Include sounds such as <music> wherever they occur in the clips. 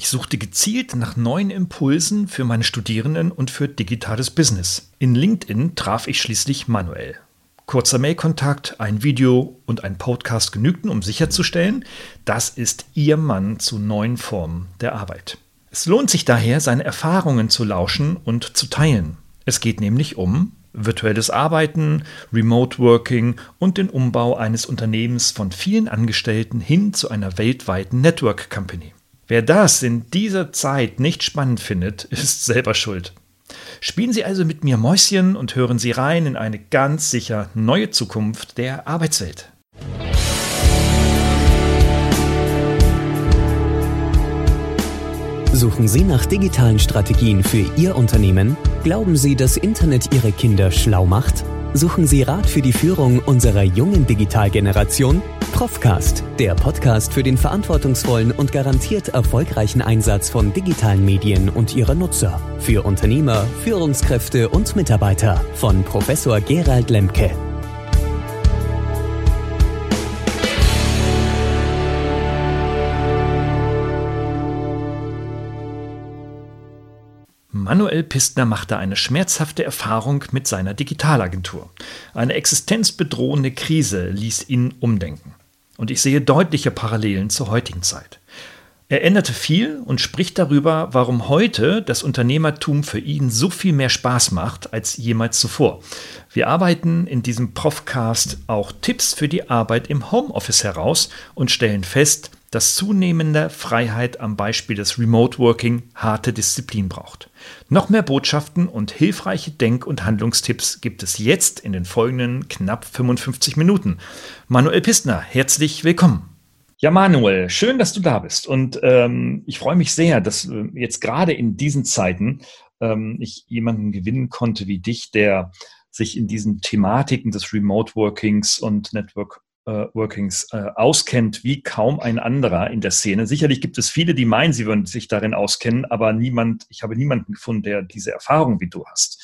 Ich suchte gezielt nach neuen Impulsen für meine Studierenden und für digitales Business. In LinkedIn traf ich schließlich Manuel. Kurzer Mailkontakt, ein Video und ein Podcast genügten, um sicherzustellen, das ist Ihr Mann zu neuen Formen der Arbeit. Es lohnt sich daher, seine Erfahrungen zu lauschen und zu teilen. Es geht nämlich um virtuelles Arbeiten, Remote Working und den Umbau eines Unternehmens von vielen Angestellten hin zu einer weltweiten Network Company. Wer das in dieser Zeit nicht spannend findet, <laughs> ist selber schuld. Spielen Sie also mit mir Mäuschen und hören Sie rein in eine ganz sicher neue Zukunft der Arbeitswelt. Suchen Sie nach digitalen Strategien für Ihr Unternehmen? Glauben Sie, dass Internet Ihre Kinder schlau macht? Suchen Sie Rat für die Führung unserer jungen Digitalgeneration? Profcast, der Podcast für den verantwortungsvollen und garantiert erfolgreichen Einsatz von digitalen Medien und ihrer Nutzer. Für Unternehmer, Führungskräfte und Mitarbeiter von Professor Gerald Lemke. Manuel Pistner machte eine schmerzhafte Erfahrung mit seiner Digitalagentur. Eine existenzbedrohende Krise ließ ihn umdenken. Und ich sehe deutliche Parallelen zur heutigen Zeit. Er änderte viel und spricht darüber, warum heute das Unternehmertum für ihn so viel mehr Spaß macht als jemals zuvor. Wir arbeiten in diesem Profcast auch Tipps für die Arbeit im Homeoffice heraus und stellen fest, dass zunehmende Freiheit am Beispiel des Remote Working harte Disziplin braucht. Noch mehr Botschaften und hilfreiche Denk- und Handlungstipps gibt es jetzt in den folgenden knapp 55 Minuten. Manuel Pistner, herzlich willkommen. Ja, Manuel, schön, dass du da bist. Und ähm, ich freue mich sehr, dass äh, jetzt gerade in diesen Zeiten ähm, ich jemanden gewinnen konnte wie dich, der sich in diesen Thematiken des Remote Workings und Network Workings äh, auskennt wie kaum ein anderer in der Szene. Sicherlich gibt es viele, die meinen, sie würden sich darin auskennen, aber niemand, ich habe niemanden gefunden, der diese Erfahrung wie du hast.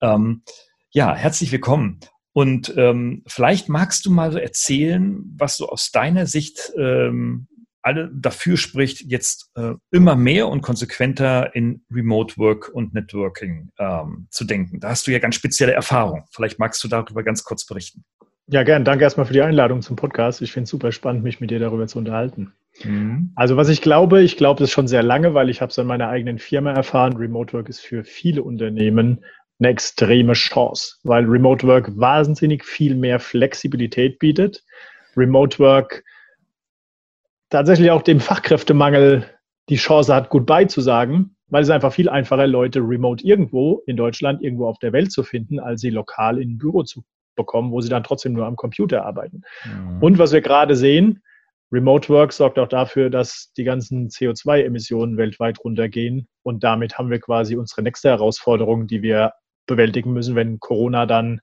Ähm, ja, herzlich willkommen. Und ähm, vielleicht magst du mal so erzählen, was so aus deiner Sicht ähm, alle dafür spricht, jetzt äh, immer mehr und konsequenter in Remote Work und Networking ähm, zu denken. Da hast du ja ganz spezielle Erfahrung. Vielleicht magst du darüber ganz kurz berichten. Ja, gern. Danke erstmal für die Einladung zum Podcast. Ich finde es super spannend, mich mit dir darüber zu unterhalten. Mhm. Also was ich glaube, ich glaube das schon sehr lange, weil ich habe es in meiner eigenen Firma erfahren. Remote Work ist für viele Unternehmen eine extreme Chance, weil Remote Work wahnsinnig viel mehr Flexibilität bietet. Remote Work tatsächlich auch dem Fachkräftemangel die Chance hat, gut beizusagen, weil es einfach viel einfacher Leute remote irgendwo in Deutschland, irgendwo auf der Welt zu finden, als sie lokal in ein Büro zu bekommen, wo sie dann trotzdem nur am Computer arbeiten. Mhm. Und was wir gerade sehen, Remote Work sorgt auch dafür, dass die ganzen CO2-Emissionen weltweit runtergehen. Und damit haben wir quasi unsere nächste Herausforderung, die wir bewältigen müssen, wenn Corona dann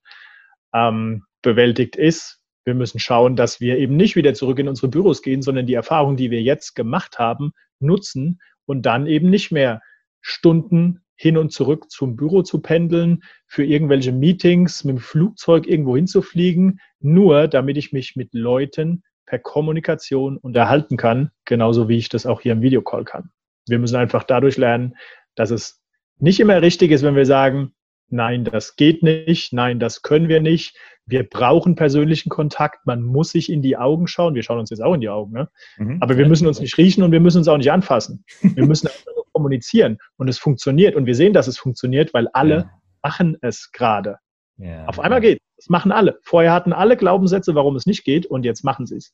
ähm, bewältigt ist. Wir müssen schauen, dass wir eben nicht wieder zurück in unsere Büros gehen, sondern die Erfahrung, die wir jetzt gemacht haben, nutzen und dann eben nicht mehr Stunden hin und zurück zum Büro zu pendeln, für irgendwelche Meetings mit dem Flugzeug irgendwo hinzufliegen, nur damit ich mich mit Leuten per Kommunikation unterhalten kann, genauso wie ich das auch hier im Videocall kann. Wir müssen einfach dadurch lernen, dass es nicht immer richtig ist, wenn wir sagen, nein, das geht nicht, nein, das können wir nicht. Wir brauchen persönlichen Kontakt, man muss sich in die Augen schauen. Wir schauen uns jetzt auch in die Augen, ne? Mhm. aber wir müssen uns nicht riechen und wir müssen uns auch nicht anfassen. Wir müssen <laughs> kommunizieren und es funktioniert und wir sehen, dass es funktioniert, weil alle ja. machen es gerade. Ja. Auf einmal geht es. machen alle. Vorher hatten alle Glaubenssätze, warum es nicht geht und jetzt machen sie es.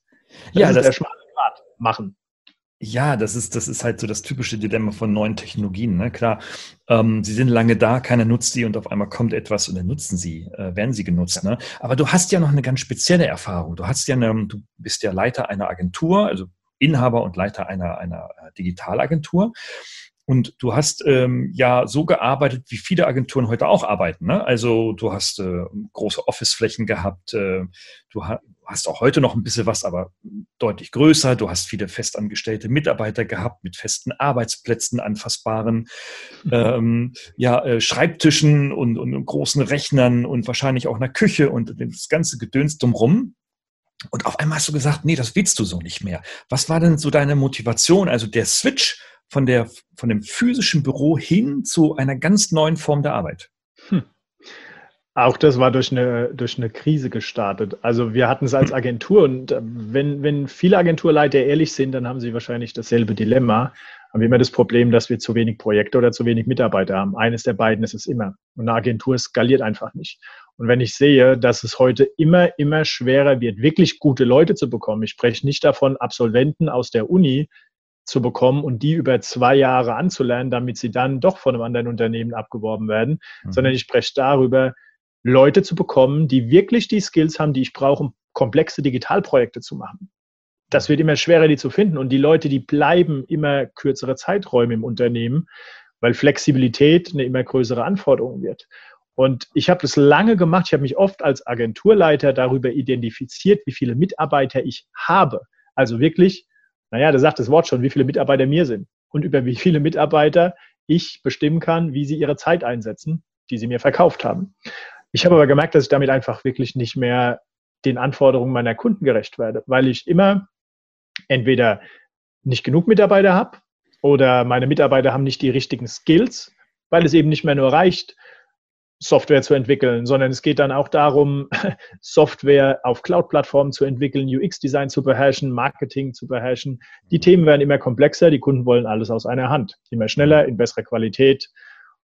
Ja, das ist der schmale Grad. Machen. Ja, das ist, das ist halt so das typische Dilemma von neuen Technologien. Ne? Klar, ähm, sie sind lange da, keiner nutzt sie und auf einmal kommt etwas und dann nutzen sie, äh, werden sie genutzt. Ne? Aber du hast ja noch eine ganz spezielle Erfahrung. Du hast ja eine, du bist ja Leiter einer Agentur, also Inhaber und Leiter einer, einer äh, Digitalagentur. Und du hast ähm, ja so gearbeitet, wie viele Agenturen heute auch arbeiten. Ne? Also du hast äh, große Officeflächen gehabt, äh, du ha hast auch heute noch ein bisschen was, aber deutlich größer. Du hast viele festangestellte Mitarbeiter gehabt mit festen Arbeitsplätzen, anfassbaren mhm. ähm, ja, äh, Schreibtischen und, und, großen Rechnern und wahrscheinlich auch einer Küche und das ganze Gedöns drumherum. Und auf einmal hast du gesagt, nee, das willst du so nicht mehr. Was war denn so deine Motivation, also der Switch von, der, von dem physischen Büro hin zu einer ganz neuen Form der Arbeit? Hm. Auch das war durch eine, durch eine Krise gestartet. Also wir hatten es als Agentur und äh, wenn, wenn viele Agenturleiter ehrlich sind, dann haben sie wahrscheinlich dasselbe Dilemma. Haben wir immer das Problem, dass wir zu wenig Projekte oder zu wenig Mitarbeiter haben. Eines der beiden ist es immer. Und eine Agentur skaliert einfach nicht. Und wenn ich sehe, dass es heute immer, immer schwerer wird, wirklich gute Leute zu bekommen, ich spreche nicht davon, Absolventen aus der Uni zu bekommen und die über zwei Jahre anzulernen, damit sie dann doch von einem anderen Unternehmen abgeworben werden, mhm. sondern ich spreche darüber, Leute zu bekommen, die wirklich die Skills haben, die ich brauche, um komplexe Digitalprojekte zu machen. Das wird immer schwerer, die zu finden. Und die Leute, die bleiben immer kürzere Zeiträume im Unternehmen, weil Flexibilität eine immer größere Anforderung wird. Und ich habe das lange gemacht. Ich habe mich oft als Agenturleiter darüber identifiziert, wie viele Mitarbeiter ich habe. Also wirklich, naja, da sagt das Wort schon, wie viele Mitarbeiter mir sind und über wie viele Mitarbeiter ich bestimmen kann, wie sie ihre Zeit einsetzen, die sie mir verkauft haben. Ich habe aber gemerkt, dass ich damit einfach wirklich nicht mehr den Anforderungen meiner Kunden gerecht werde, weil ich immer entweder nicht genug Mitarbeiter habe oder meine Mitarbeiter haben nicht die richtigen Skills, weil es eben nicht mehr nur reicht, Software zu entwickeln, sondern es geht dann auch darum, <laughs> Software auf Cloud-Plattformen zu entwickeln, UX-Design zu beherrschen, Marketing zu beherrschen. Die Themen werden immer komplexer, die Kunden wollen alles aus einer Hand, immer schneller, in besserer Qualität.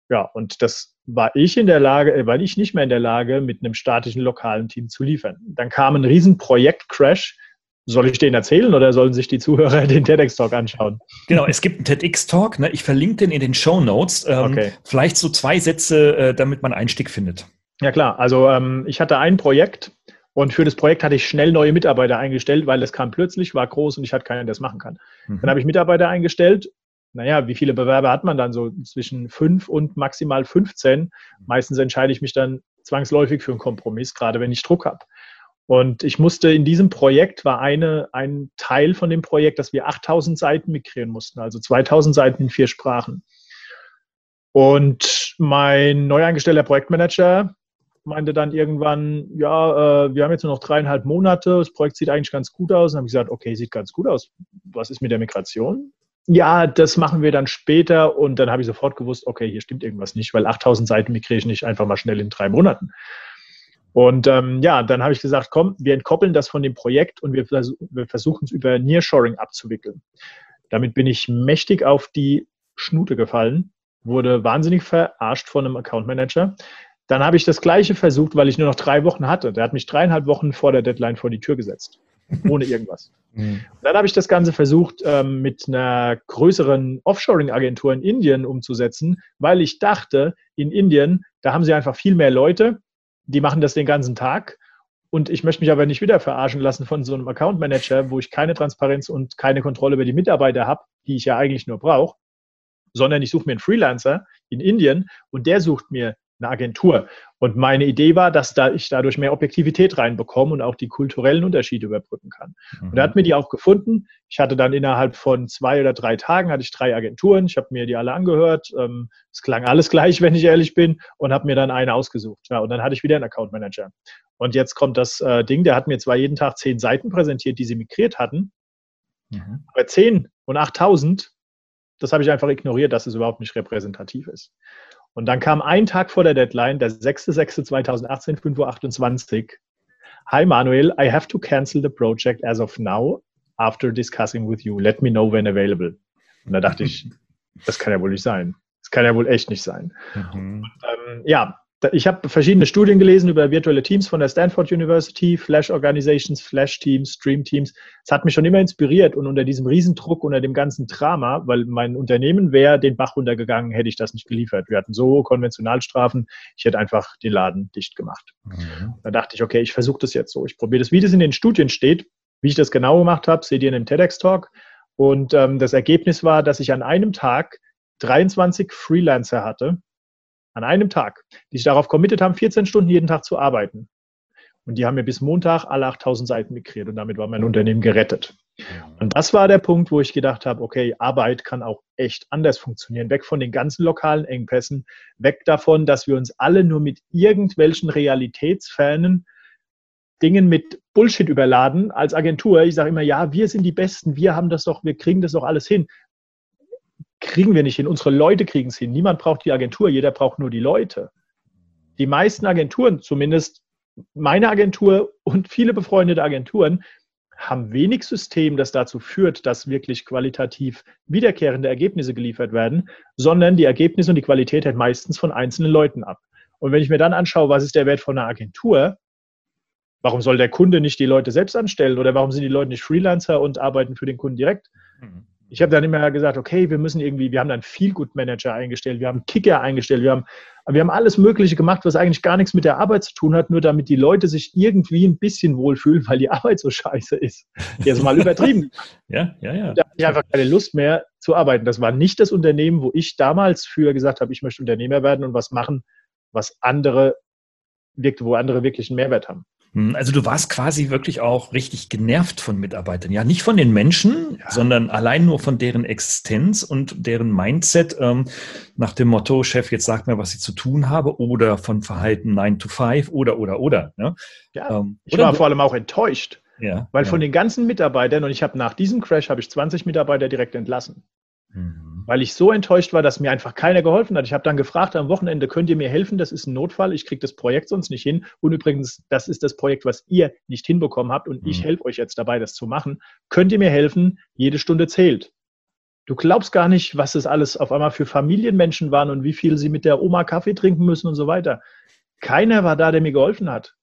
Ja, und das war ich in der Lage, äh, war ich nicht mehr in der Lage, mit einem statischen lokalen Team zu liefern. Dann kam ein riesen Projekt-Crash. Soll ich den erzählen oder sollen sich die Zuhörer <laughs> den TEDx-Talk anschauen? Genau, es gibt einen TEDx-Talk. Ne? Ich verlinke den in den Show Notes. Ähm, okay. Vielleicht so zwei Sätze, äh, damit man Einstieg findet. Ja klar, also ähm, ich hatte ein Projekt und für das Projekt hatte ich schnell neue Mitarbeiter eingestellt, weil es kam plötzlich, war groß und ich hatte keinen, der das machen kann. Mhm. Dann habe ich Mitarbeiter eingestellt naja, wie viele Bewerber hat man dann so zwischen fünf und maximal 15? Meistens entscheide ich mich dann zwangsläufig für einen Kompromiss, gerade wenn ich Druck habe. Und ich musste in diesem Projekt war eine, ein Teil von dem Projekt, dass wir 8000 Seiten migrieren mussten, also 2000 Seiten in vier Sprachen. Und mein neu eingestellter Projektmanager meinte dann irgendwann, ja, äh, wir haben jetzt nur noch dreieinhalb Monate, das Projekt sieht eigentlich ganz gut aus. Und habe ich gesagt, okay, sieht ganz gut aus. Was ist mit der Migration? ja, das machen wir dann später und dann habe ich sofort gewusst, okay, hier stimmt irgendwas nicht, weil 8000 Seiten migriere ich nicht einfach mal schnell in drei Monaten. Und ähm, ja, dann habe ich gesagt, komm, wir entkoppeln das von dem Projekt und wir, vers wir versuchen es über Nearshoring abzuwickeln. Damit bin ich mächtig auf die Schnute gefallen, wurde wahnsinnig verarscht von einem Account Manager. Dann habe ich das Gleiche versucht, weil ich nur noch drei Wochen hatte. Der hat mich dreieinhalb Wochen vor der Deadline vor die Tür gesetzt <laughs> ohne irgendwas. Mhm. Dann habe ich das Ganze versucht, ähm, mit einer größeren Offshoring-Agentur in Indien umzusetzen, weil ich dachte, in Indien, da haben sie einfach viel mehr Leute, die machen das den ganzen Tag. Und ich möchte mich aber nicht wieder verarschen lassen von so einem Account Manager, wo ich keine Transparenz und keine Kontrolle über die Mitarbeiter habe, die ich ja eigentlich nur brauche, sondern ich suche mir einen Freelancer in Indien und der sucht mir eine Agentur. Und meine Idee war, dass da ich dadurch mehr Objektivität reinbekomme und auch die kulturellen Unterschiede überbrücken kann. Mhm. Und er hat mir die auch gefunden. Ich hatte dann innerhalb von zwei oder drei Tagen hatte ich drei Agenturen. Ich habe mir die alle angehört. Ähm, es klang alles gleich, <laughs> wenn ich ehrlich bin, und habe mir dann eine ausgesucht. Ja, und dann hatte ich wieder einen Account Manager. Und jetzt kommt das äh, Ding, der hat mir zwar jeden Tag zehn Seiten präsentiert, die sie migriert hatten, mhm. aber zehn und 8000, das habe ich einfach ignoriert, dass es überhaupt nicht repräsentativ ist. Und dann kam ein Tag vor der Deadline, der 6.6.2018, 5.28 Uhr. Hi Manuel, I have to cancel the project as of now after discussing with you. Let me know when available. Und da dachte ich, <laughs> das kann ja wohl nicht sein. Das kann ja wohl echt nicht sein. Mhm. Und, ähm, ja, ich habe verschiedene Studien gelesen über virtuelle Teams von der Stanford University, Flash Organizations, Flash Teams, Stream Teams. Es hat mich schon immer inspiriert und unter diesem Riesendruck, unter dem ganzen Drama, weil mein Unternehmen wäre den Bach runtergegangen, hätte ich das nicht geliefert. Wir hatten so Konventionalstrafen, ich hätte einfach den Laden dicht gemacht. Mhm. Da dachte ich, okay, ich versuche das jetzt so. Ich probiere das, wie das in den Studien steht, wie ich das genau gemacht habe, seht ihr in dem TEDx-Talk. Und ähm, das Ergebnis war, dass ich an einem Tag 23 Freelancer hatte, an einem Tag, die sich darauf committed haben, 14 Stunden jeden Tag zu arbeiten. Und die haben mir bis Montag alle 8000 Seiten migriert und damit war mein Unternehmen gerettet. Und das war der Punkt, wo ich gedacht habe, okay, Arbeit kann auch echt anders funktionieren. Weg von den ganzen lokalen Engpässen, weg davon, dass wir uns alle nur mit irgendwelchen realitätsfernen Dingen mit Bullshit überladen als Agentur. Ich sage immer, ja, wir sind die Besten, wir haben das doch, wir kriegen das doch alles hin kriegen wir nicht hin. Unsere Leute kriegen es hin. Niemand braucht die Agentur, jeder braucht nur die Leute. Die meisten Agenturen, zumindest meine Agentur und viele befreundete Agenturen, haben wenig System, das dazu führt, dass wirklich qualitativ wiederkehrende Ergebnisse geliefert werden, sondern die Ergebnisse und die Qualität hängt meistens von einzelnen Leuten ab. Und wenn ich mir dann anschaue, was ist der Wert von einer Agentur, warum soll der Kunde nicht die Leute selbst anstellen oder warum sind die Leute nicht Freelancer und arbeiten für den Kunden direkt? Mhm. Ich habe dann immer gesagt, okay, wir müssen irgendwie, wir haben dann Feel-Good-Manager eingestellt, wir haben Kicker eingestellt, wir haben, wir haben alles Mögliche gemacht, was eigentlich gar nichts mit der Arbeit zu tun hat, nur damit die Leute sich irgendwie ein bisschen wohlfühlen, weil die Arbeit so scheiße ist. Jetzt mal übertrieben. <laughs> ja, ja, ja. Da hatte ich einfach keine Lust mehr zu arbeiten. Das war nicht das Unternehmen, wo ich damals für gesagt habe, ich möchte Unternehmer werden und was machen, was andere wirkt, wo andere wirklich einen Mehrwert haben. Hm, also du warst quasi wirklich auch richtig genervt von Mitarbeitern. Ja, nicht von den Menschen, ja. sondern allein nur von deren Existenz und deren Mindset ähm, nach dem Motto, Chef, jetzt sag mir, was ich zu tun habe oder von Verhalten 9 to 5 oder, oder, oder. Ne? Ja, ähm, ich war vor allem auch enttäuscht. Ja, weil ja. von den ganzen Mitarbeitern, und ich habe nach diesem Crash, habe ich 20 Mitarbeiter direkt entlassen. Mhm weil ich so enttäuscht war, dass mir einfach keiner geholfen hat. Ich habe dann gefragt am Wochenende, könnt ihr mir helfen? Das ist ein Notfall, ich kriege das Projekt sonst nicht hin. Und übrigens, das ist das Projekt, was ihr nicht hinbekommen habt und mhm. ich helfe euch jetzt dabei, das zu machen. Könnt ihr mir helfen? Jede Stunde zählt. Du glaubst gar nicht, was es alles auf einmal für Familienmenschen waren und wie viel sie mit der Oma Kaffee trinken müssen und so weiter. Keiner war da, der mir geholfen hat.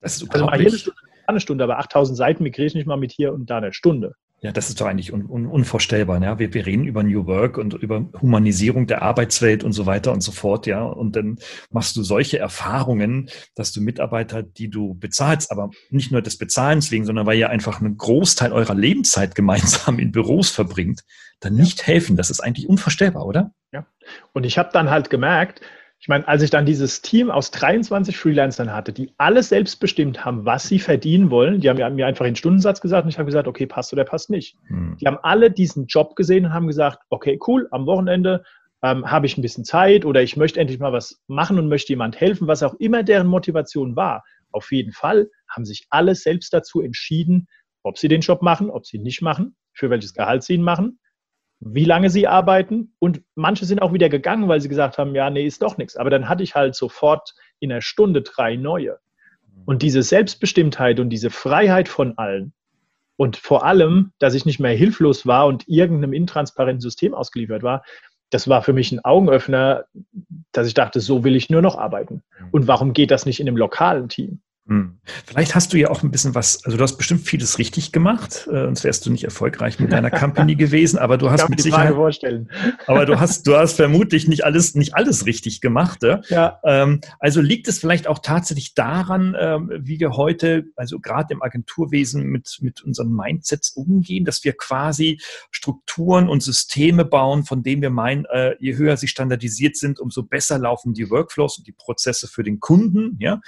Das ist also mal eine Stunde, eine Stunde, aber 8000 Seiten migriere ich nicht mal mit hier und da eine Stunde. Ja, das ist doch eigentlich un, un, unvorstellbar. Ja? Wir, wir reden über New Work und über Humanisierung der Arbeitswelt und so weiter und so fort. Ja, und dann machst du solche Erfahrungen, dass du Mitarbeiter, die du bezahlst, aber nicht nur des Bezahlens wegen, sondern weil ihr einfach einen Großteil eurer Lebenszeit gemeinsam in Büros verbringt, dann nicht helfen. Das ist eigentlich unvorstellbar, oder? Ja. Und ich habe dann halt gemerkt, ich meine, als ich dann dieses Team aus 23 Freelancern hatte, die alles selbst bestimmt haben, was sie verdienen wollen, die haben mir einfach den Stundensatz gesagt und ich habe gesagt, okay, passt oder passt nicht. Hm. Die haben alle diesen Job gesehen und haben gesagt, okay, cool, am Wochenende ähm, habe ich ein bisschen Zeit oder ich möchte endlich mal was machen und möchte jemand helfen, was auch immer deren Motivation war. Auf jeden Fall haben sich alle selbst dazu entschieden, ob sie den Job machen, ob sie ihn nicht machen, für welches Gehalt sie ihn machen wie lange sie arbeiten. Und manche sind auch wieder gegangen, weil sie gesagt haben, ja, nee, ist doch nichts. Aber dann hatte ich halt sofort in einer Stunde drei neue. Und diese Selbstbestimmtheit und diese Freiheit von allen und vor allem, dass ich nicht mehr hilflos war und irgendeinem intransparenten System ausgeliefert war, das war für mich ein Augenöffner, dass ich dachte, so will ich nur noch arbeiten. Und warum geht das nicht in einem lokalen Team? Hm. Vielleicht hast du ja auch ein bisschen was, also du hast bestimmt vieles richtig gemacht, äh, sonst wärst du nicht erfolgreich mit deiner Company <laughs> gewesen, aber du hast mit Sicherheit, vorstellen. <laughs> aber du hast, du hast vermutlich nicht alles, nicht alles richtig gemacht. Ja? ja. Ähm, also liegt es vielleicht auch tatsächlich daran, ähm, wie wir heute, also gerade im Agenturwesen mit, mit unseren Mindsets umgehen, dass wir quasi Strukturen und Systeme bauen, von denen wir meinen, äh, je höher sie standardisiert sind, umso besser laufen die Workflows und die Prozesse für den Kunden, ja.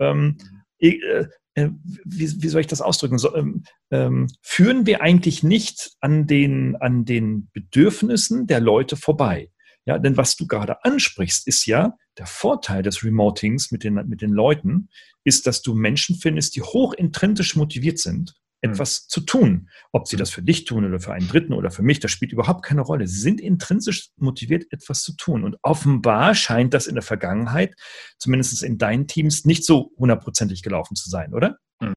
Ähm, äh, äh, wie, wie, soll ich das ausdrücken? So, ähm, ähm, führen wir eigentlich nicht an den, an den Bedürfnissen der Leute vorbei? Ja, denn was du gerade ansprichst, ist ja der Vorteil des Remotings mit den, mit den Leuten, ist, dass du Menschen findest, die hoch intrinsisch motiviert sind. Etwas zu tun. Ob sie das für dich tun oder für einen Dritten oder für mich, das spielt überhaupt keine Rolle. Sie sind intrinsisch motiviert, etwas zu tun. Und offenbar scheint das in der Vergangenheit, zumindest in deinen Teams, nicht so hundertprozentig gelaufen zu sein, oder? Hm.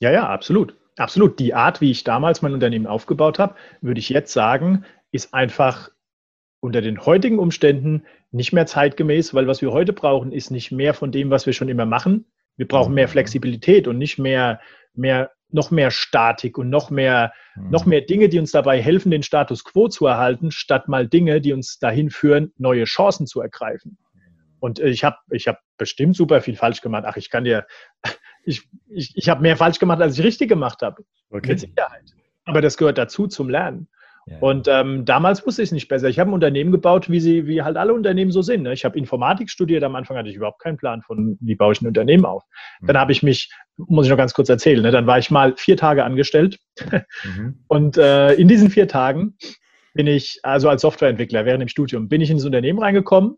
Ja, ja, absolut. Absolut. Die Art, wie ich damals mein Unternehmen aufgebaut habe, würde ich jetzt sagen, ist einfach unter den heutigen Umständen nicht mehr zeitgemäß, weil was wir heute brauchen, ist nicht mehr von dem, was wir schon immer machen. Wir brauchen mehr mhm. Flexibilität und nicht mehr, mehr noch mehr Statik und noch mehr, mhm. noch mehr Dinge, die uns dabei helfen, den Status quo zu erhalten, statt mal Dinge, die uns dahin führen, neue Chancen zu ergreifen. Und ich habe ich hab bestimmt super viel falsch gemacht. Ach, ich kann dir, <laughs> ich, ich, ich habe mehr falsch gemacht, als ich richtig gemacht habe. Okay. Mit Sicherheit. Aber das gehört dazu zum Lernen. Und ähm, damals wusste ich es nicht besser. Ich habe ein Unternehmen gebaut, wie sie, wie halt alle Unternehmen so sind. Ne? Ich habe Informatik studiert. Am Anfang hatte ich überhaupt keinen Plan von, wie baue ich ein Unternehmen auf. Mhm. Dann habe ich mich, muss ich noch ganz kurz erzählen, ne? dann war ich mal vier Tage angestellt. Mhm. <laughs> Und äh, in diesen vier Tagen bin ich, also als Softwareentwickler während dem Studium, bin ich in das Unternehmen reingekommen.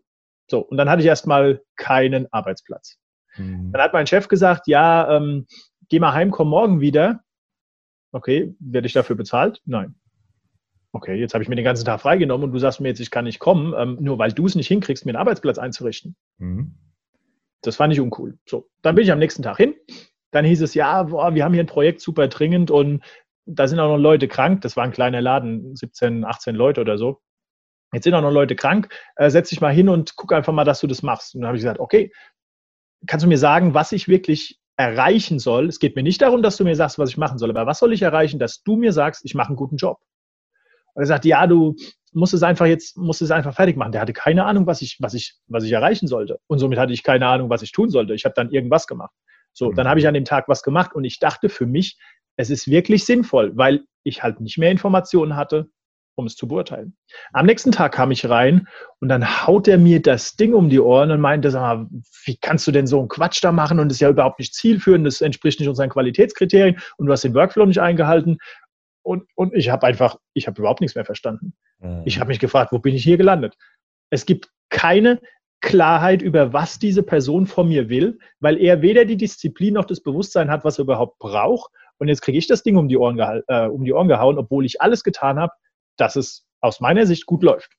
So, und dann hatte ich erstmal keinen Arbeitsplatz. Mhm. Dann hat mein Chef gesagt, ja, ähm, geh mal heim, komm morgen wieder. Okay, werde ich dafür bezahlt? Nein. Okay, jetzt habe ich mir den ganzen Tag freigenommen und du sagst mir jetzt, ich kann nicht kommen, ähm, nur weil du es nicht hinkriegst, mir einen Arbeitsplatz einzurichten. Mhm. Das fand ich uncool. So, dann bin ich am nächsten Tag hin. Dann hieß es, ja, boah, wir haben hier ein Projekt super dringend und da sind auch noch Leute krank. Das war ein kleiner Laden, 17, 18 Leute oder so. Jetzt sind auch noch Leute krank. Äh, setz dich mal hin und guck einfach mal, dass du das machst. Und dann habe ich gesagt, okay, kannst du mir sagen, was ich wirklich erreichen soll? Es geht mir nicht darum, dass du mir sagst, was ich machen soll, aber was soll ich erreichen, dass du mir sagst, ich mache einen guten Job? Und er sagt, ja, du musst es einfach jetzt, musst es einfach fertig machen. Der hatte keine Ahnung, was ich, was ich, was ich erreichen sollte. Und somit hatte ich keine Ahnung, was ich tun sollte. Ich habe dann irgendwas gemacht. So, dann habe ich an dem Tag was gemacht und ich dachte für mich, es ist wirklich sinnvoll, weil ich halt nicht mehr Informationen hatte, um es zu beurteilen. Am nächsten Tag kam ich rein und dann haut er mir das Ding um die Ohren und meinte, sag mal, wie kannst du denn so einen Quatsch da machen und das ist ja überhaupt nicht zielführend, das entspricht nicht unseren Qualitätskriterien und du hast den Workflow nicht eingehalten. Und, und ich habe einfach, ich habe überhaupt nichts mehr verstanden. Mhm. Ich habe mich gefragt, wo bin ich hier gelandet? Es gibt keine Klarheit über, was diese Person von mir will, weil er weder die Disziplin noch das Bewusstsein hat, was er überhaupt braucht. Und jetzt kriege ich das Ding um die, Ohren äh, um die Ohren gehauen, obwohl ich alles getan habe, dass es aus meiner Sicht gut läuft.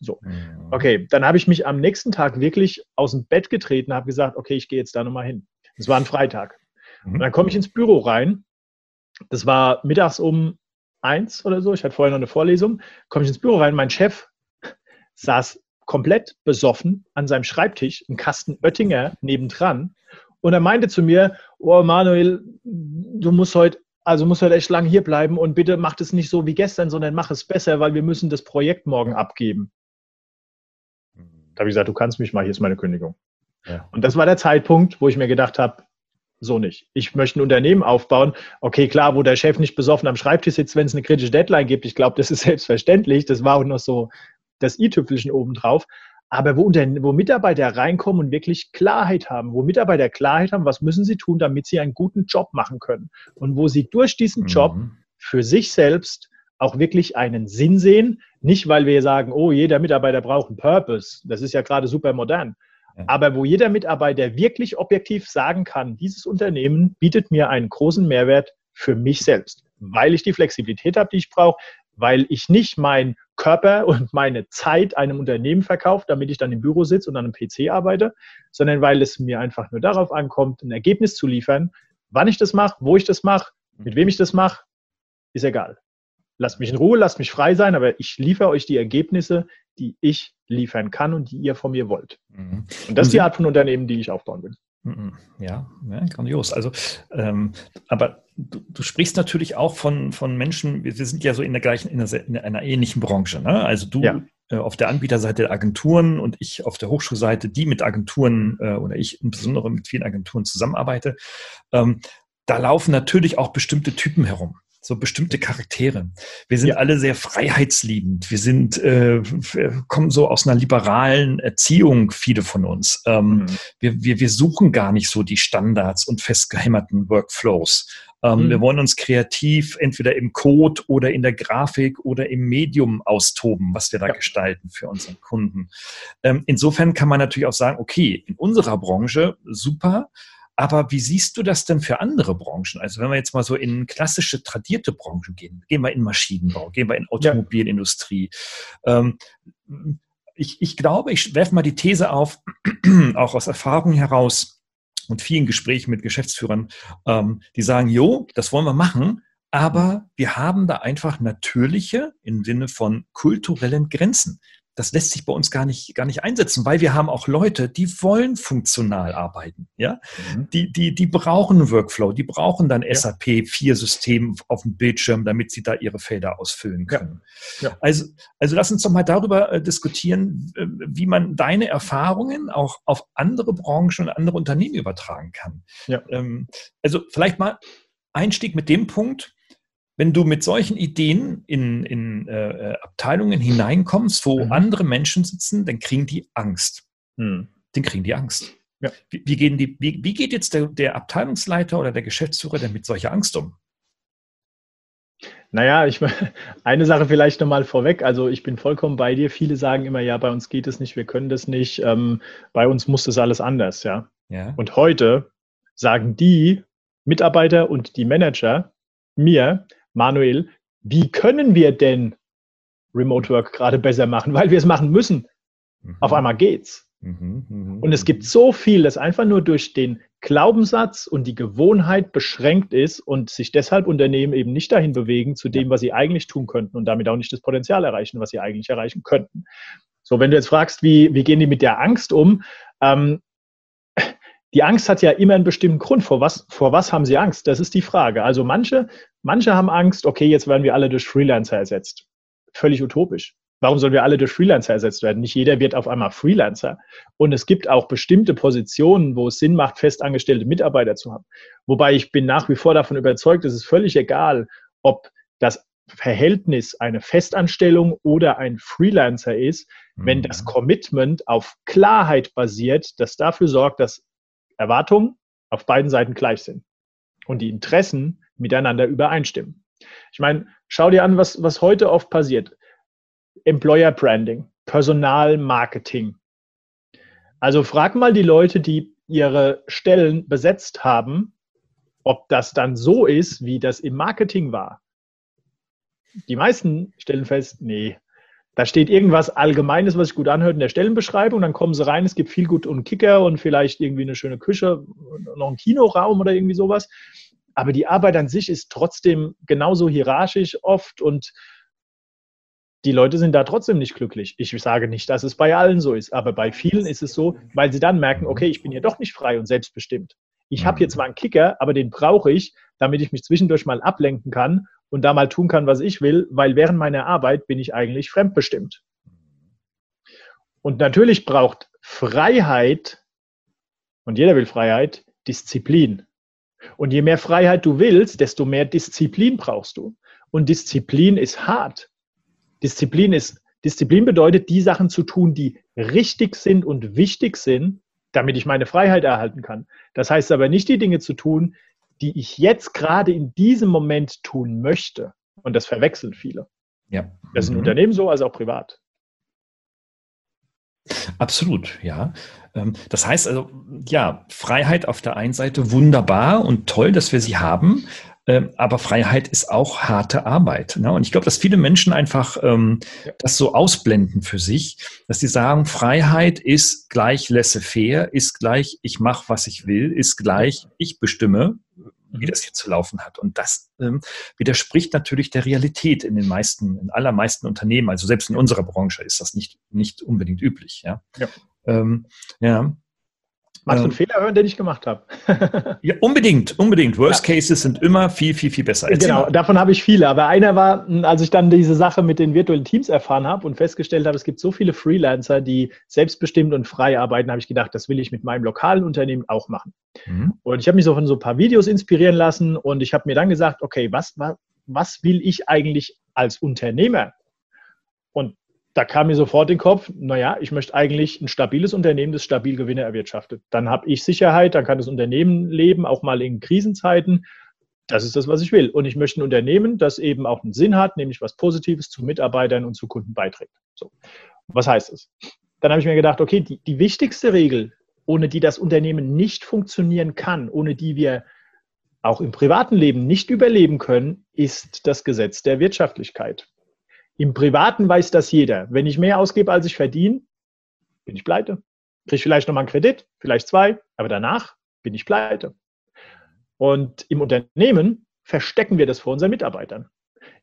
So, mhm. okay, dann habe ich mich am nächsten Tag wirklich aus dem Bett getreten, habe gesagt, okay, ich gehe jetzt da nochmal hin. Es war ein Freitag. Mhm. Und dann komme ich ins Büro rein. Das war mittags um eins oder so. Ich hatte vorher noch eine Vorlesung. Komme ich ins Büro rein. Mein Chef saß komplett besoffen an seinem Schreibtisch, im Kasten Oettinger nebendran. Und er meinte zu mir, oh Manuel, du musst heute, also musst heute echt lang hier bleiben und bitte mach es nicht so wie gestern, sondern mach es besser, weil wir müssen das Projekt morgen abgeben. Da habe ich gesagt, du kannst mich mal, hier ist meine Kündigung. Ja. Und das war der Zeitpunkt, wo ich mir gedacht habe, so nicht. Ich möchte ein Unternehmen aufbauen. Okay, klar, wo der Chef nicht besoffen am Schreibtisch sitzt, wenn es eine kritische Deadline gibt. Ich glaube, das ist <laughs> selbstverständlich. Das war auch noch so das i-Tüpfelchen obendrauf. Aber wo, wo Mitarbeiter reinkommen und wirklich Klarheit haben, wo Mitarbeiter Klarheit haben, was müssen sie tun, damit sie einen guten Job machen können. Und wo sie durch diesen Job mhm. für sich selbst auch wirklich einen Sinn sehen. Nicht, weil wir sagen, oh, jeder Mitarbeiter braucht einen Purpose. Das ist ja gerade super modern. Aber wo jeder Mitarbeiter wirklich objektiv sagen kann, dieses Unternehmen bietet mir einen großen Mehrwert für mich selbst, weil ich die Flexibilität habe, die ich brauche, weil ich nicht meinen Körper <laughs> und meine Zeit einem Unternehmen verkaufe, damit ich dann im Büro sitze und an einem PC arbeite, sondern weil es mir einfach nur darauf ankommt, ein Ergebnis zu liefern. Wann ich das mache, wo ich das mache, mit wem ich das mache, ist egal. Lasst mich in Ruhe, lasst mich frei sein, aber ich liefere euch die Ergebnisse, die ich liefern kann und die ihr von mir wollt. Mhm. Und das ist die Art von Unternehmen, die ich aufbauen will. Mhm. Ja, ja grandios. Also, ähm, aber du, du, sprichst natürlich auch von, von Menschen, wir, sind ja so in der gleichen, in einer, in einer ähnlichen Branche. Ne? Also du ja. äh, auf der Anbieterseite der Agenturen und ich auf der Hochschulseite, die mit Agenturen äh, oder ich insbesondere mit vielen Agenturen zusammenarbeite. Ähm, da laufen natürlich auch bestimmte Typen herum so bestimmte Charaktere. Wir sind ja. alle sehr freiheitsliebend. Wir sind, äh, kommen so aus einer liberalen Erziehung, viele von uns. Ähm, mhm. wir, wir, wir suchen gar nicht so die Standards und festgehämmerten Workflows. Ähm, mhm. Wir wollen uns kreativ entweder im Code oder in der Grafik oder im Medium austoben, was wir da ja. gestalten für unseren Kunden. Ähm, insofern kann man natürlich auch sagen, okay, in unserer Branche super, aber wie siehst du das denn für andere Branchen? Also wenn wir jetzt mal so in klassische, tradierte Branchen gehen, gehen wir in Maschinenbau, gehen wir in Automobilindustrie. Ähm, ich, ich glaube, ich werfe mal die These auf, <clears throat> auch aus Erfahrung heraus und vielen Gesprächen mit Geschäftsführern, ähm, die sagen, jo, das wollen wir machen, aber wir haben da einfach natürliche, im Sinne von kulturellen Grenzen das lässt sich bei uns gar nicht, gar nicht einsetzen, weil wir haben auch Leute, die wollen funktional arbeiten. Ja? Mhm. Die, die, die brauchen einen Workflow, die brauchen dann ja. SAP 4 System auf dem Bildschirm, damit sie da ihre Felder ausfüllen können. Ja. Ja. Also, also lass uns doch mal darüber äh, diskutieren, äh, wie man deine Erfahrungen auch auf andere Branchen und andere Unternehmen übertragen kann. Ähm, also vielleicht mal Einstieg mit dem Punkt, wenn du mit solchen Ideen in, in äh, Abteilungen hineinkommst, wo mhm. andere Menschen sitzen, dann kriegen die Angst. Mhm. Dann kriegen die Angst. Ja. Wie, wie, gehen die, wie, wie geht jetzt der, der Abteilungsleiter oder der Geschäftsführer denn mit solcher Angst um? Naja, ich, <laughs> eine Sache vielleicht nochmal vorweg. Also ich bin vollkommen bei dir. Viele sagen immer, ja, bei uns geht es nicht, wir können das nicht. Ähm, bei uns muss das alles anders, ja? ja. Und heute sagen die Mitarbeiter und die Manager mir, Manuel, wie können wir denn Remote Work gerade besser machen, weil wir es machen müssen. Mhm. Auf einmal geht's. Mhm, mh, und es gibt so viel, das einfach nur durch den Glaubenssatz und die Gewohnheit beschränkt ist und sich deshalb Unternehmen eben nicht dahin bewegen zu dem, was sie eigentlich tun könnten und damit auch nicht das Potenzial erreichen, was sie eigentlich erreichen könnten. So, wenn du jetzt fragst, wie, wie gehen die mit der Angst um? Ähm, die Angst hat ja immer einen bestimmten Grund. Vor was, vor was haben sie Angst? Das ist die Frage. Also manche, manche haben Angst, okay, jetzt werden wir alle durch Freelancer ersetzt. Völlig utopisch. Warum sollen wir alle durch Freelancer ersetzt werden? Nicht jeder wird auf einmal Freelancer. Und es gibt auch bestimmte Positionen, wo es Sinn macht, festangestellte Mitarbeiter zu haben. Wobei ich bin nach wie vor davon überzeugt, es ist völlig egal, ob das Verhältnis eine Festanstellung oder ein Freelancer ist, wenn mhm. das Commitment auf Klarheit basiert, das dafür sorgt, dass Erwartungen auf beiden Seiten gleich sind und die Interessen miteinander übereinstimmen. Ich meine, schau dir an, was, was heute oft passiert. Employer Branding, Personalmarketing. Also frag mal die Leute, die ihre Stellen besetzt haben, ob das dann so ist, wie das im Marketing war. Die meisten stellen fest, nee, da steht irgendwas Allgemeines, was sich gut anhört in der Stellenbeschreibung, dann kommen sie rein, es gibt viel gut und Kicker und vielleicht irgendwie eine schöne Küche, noch ein Kinoraum oder irgendwie sowas. Aber die Arbeit an sich ist trotzdem genauso hierarchisch oft und die Leute sind da trotzdem nicht glücklich. Ich sage nicht, dass es bei allen so ist, aber bei vielen ist es so, weil sie dann merken, okay, ich bin hier doch nicht frei und selbstbestimmt. Ich habe jetzt mal einen Kicker, aber den brauche ich, damit ich mich zwischendurch mal ablenken kann und da mal tun kann, was ich will, weil während meiner Arbeit bin ich eigentlich fremdbestimmt. Und natürlich braucht Freiheit, und jeder will Freiheit, Disziplin. Und je mehr Freiheit du willst, desto mehr Disziplin brauchst du. Und Disziplin ist hart. Disziplin ist, Disziplin bedeutet, die Sachen zu tun, die richtig sind und wichtig sind, damit ich meine Freiheit erhalten kann. Das heißt aber nicht, die Dinge zu tun, die ich jetzt gerade in diesem Moment tun möchte. Und das verwechseln viele. Ja. Das ist in mhm. Unternehmen so, als auch privat. Absolut, ja. Ähm, das heißt also, ja, Freiheit auf der einen Seite wunderbar und toll, dass wir sie haben. Ähm, aber Freiheit ist auch harte Arbeit. Ne? Und ich glaube, dass viele Menschen einfach ähm, ja. das so ausblenden für sich, dass sie sagen, Freiheit ist gleich laissez-faire, ist gleich, ich mache, was ich will, ist gleich, ich bestimme, wie mhm. das hier zu laufen hat. Und das ähm, widerspricht natürlich der Realität in den meisten, in allermeisten Unternehmen. Also selbst in unserer Branche ist das nicht, nicht unbedingt üblich. Ja. ja. Ähm, ja. Magst du einen ähm, Fehler hören, den ich gemacht habe? <laughs> ja, unbedingt, unbedingt. Worst ja. Cases sind immer viel, viel, viel besser. Erzähl genau, mal. davon habe ich viele. Aber einer war, als ich dann diese Sache mit den virtuellen Teams erfahren habe und festgestellt habe, es gibt so viele Freelancer, die selbstbestimmt und frei arbeiten, habe ich gedacht, das will ich mit meinem lokalen Unternehmen auch machen. Mhm. Und ich habe mich so von so ein paar Videos inspirieren lassen und ich habe mir dann gesagt, okay, was, was, was will ich eigentlich als Unternehmer? Da kam mir sofort in den Kopf, naja, ich möchte eigentlich ein stabiles Unternehmen, das stabil Gewinne erwirtschaftet. Dann habe ich Sicherheit, dann kann das Unternehmen leben, auch mal in Krisenzeiten. Das ist das, was ich will. Und ich möchte ein Unternehmen, das eben auch einen Sinn hat, nämlich was Positives zu Mitarbeitern und zu Kunden beiträgt. So. Was heißt es? Dann habe ich mir gedacht, okay, die, die wichtigste Regel, ohne die das Unternehmen nicht funktionieren kann, ohne die wir auch im privaten Leben nicht überleben können, ist das Gesetz der Wirtschaftlichkeit. Im Privaten weiß das jeder. Wenn ich mehr ausgebe, als ich verdiene, bin ich pleite. Kriege ich vielleicht nochmal einen Kredit, vielleicht zwei, aber danach bin ich pleite. Und im Unternehmen verstecken wir das vor unseren Mitarbeitern.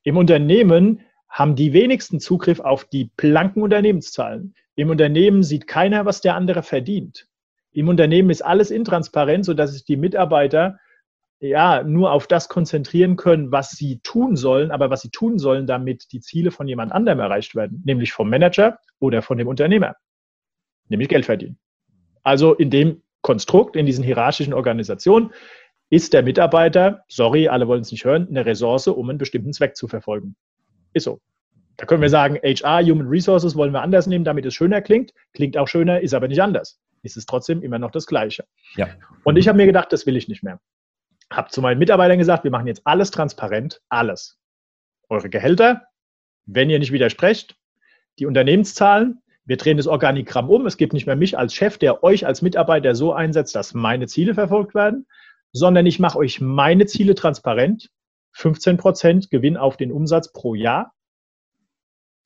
Im Unternehmen haben die wenigsten Zugriff auf die blanken Unternehmenszahlen. Im Unternehmen sieht keiner, was der andere verdient. Im Unternehmen ist alles intransparent, sodass sich die Mitarbeiter ja, nur auf das konzentrieren können, was sie tun sollen, aber was sie tun sollen, damit die Ziele von jemand anderem erreicht werden, nämlich vom Manager oder von dem Unternehmer, nämlich Geld verdienen. Also in dem Konstrukt, in diesen hierarchischen Organisationen, ist der Mitarbeiter, sorry, alle wollen es nicht hören, eine Ressource, um einen bestimmten Zweck zu verfolgen. Ist so. Da können wir sagen, HR, Human Resources wollen wir anders nehmen, damit es schöner klingt. Klingt auch schöner, ist aber nicht anders. Ist es trotzdem immer noch das Gleiche. Ja. Und ich habe mir gedacht, das will ich nicht mehr habe zu meinen Mitarbeitern gesagt, wir machen jetzt alles transparent, alles. Eure Gehälter, wenn ihr nicht widersprecht, die Unternehmenszahlen, wir drehen das Organigramm um. Es gibt nicht mehr mich als Chef, der euch als Mitarbeiter so einsetzt, dass meine Ziele verfolgt werden, sondern ich mache euch meine Ziele transparent. 15 Prozent Gewinn auf den Umsatz pro Jahr.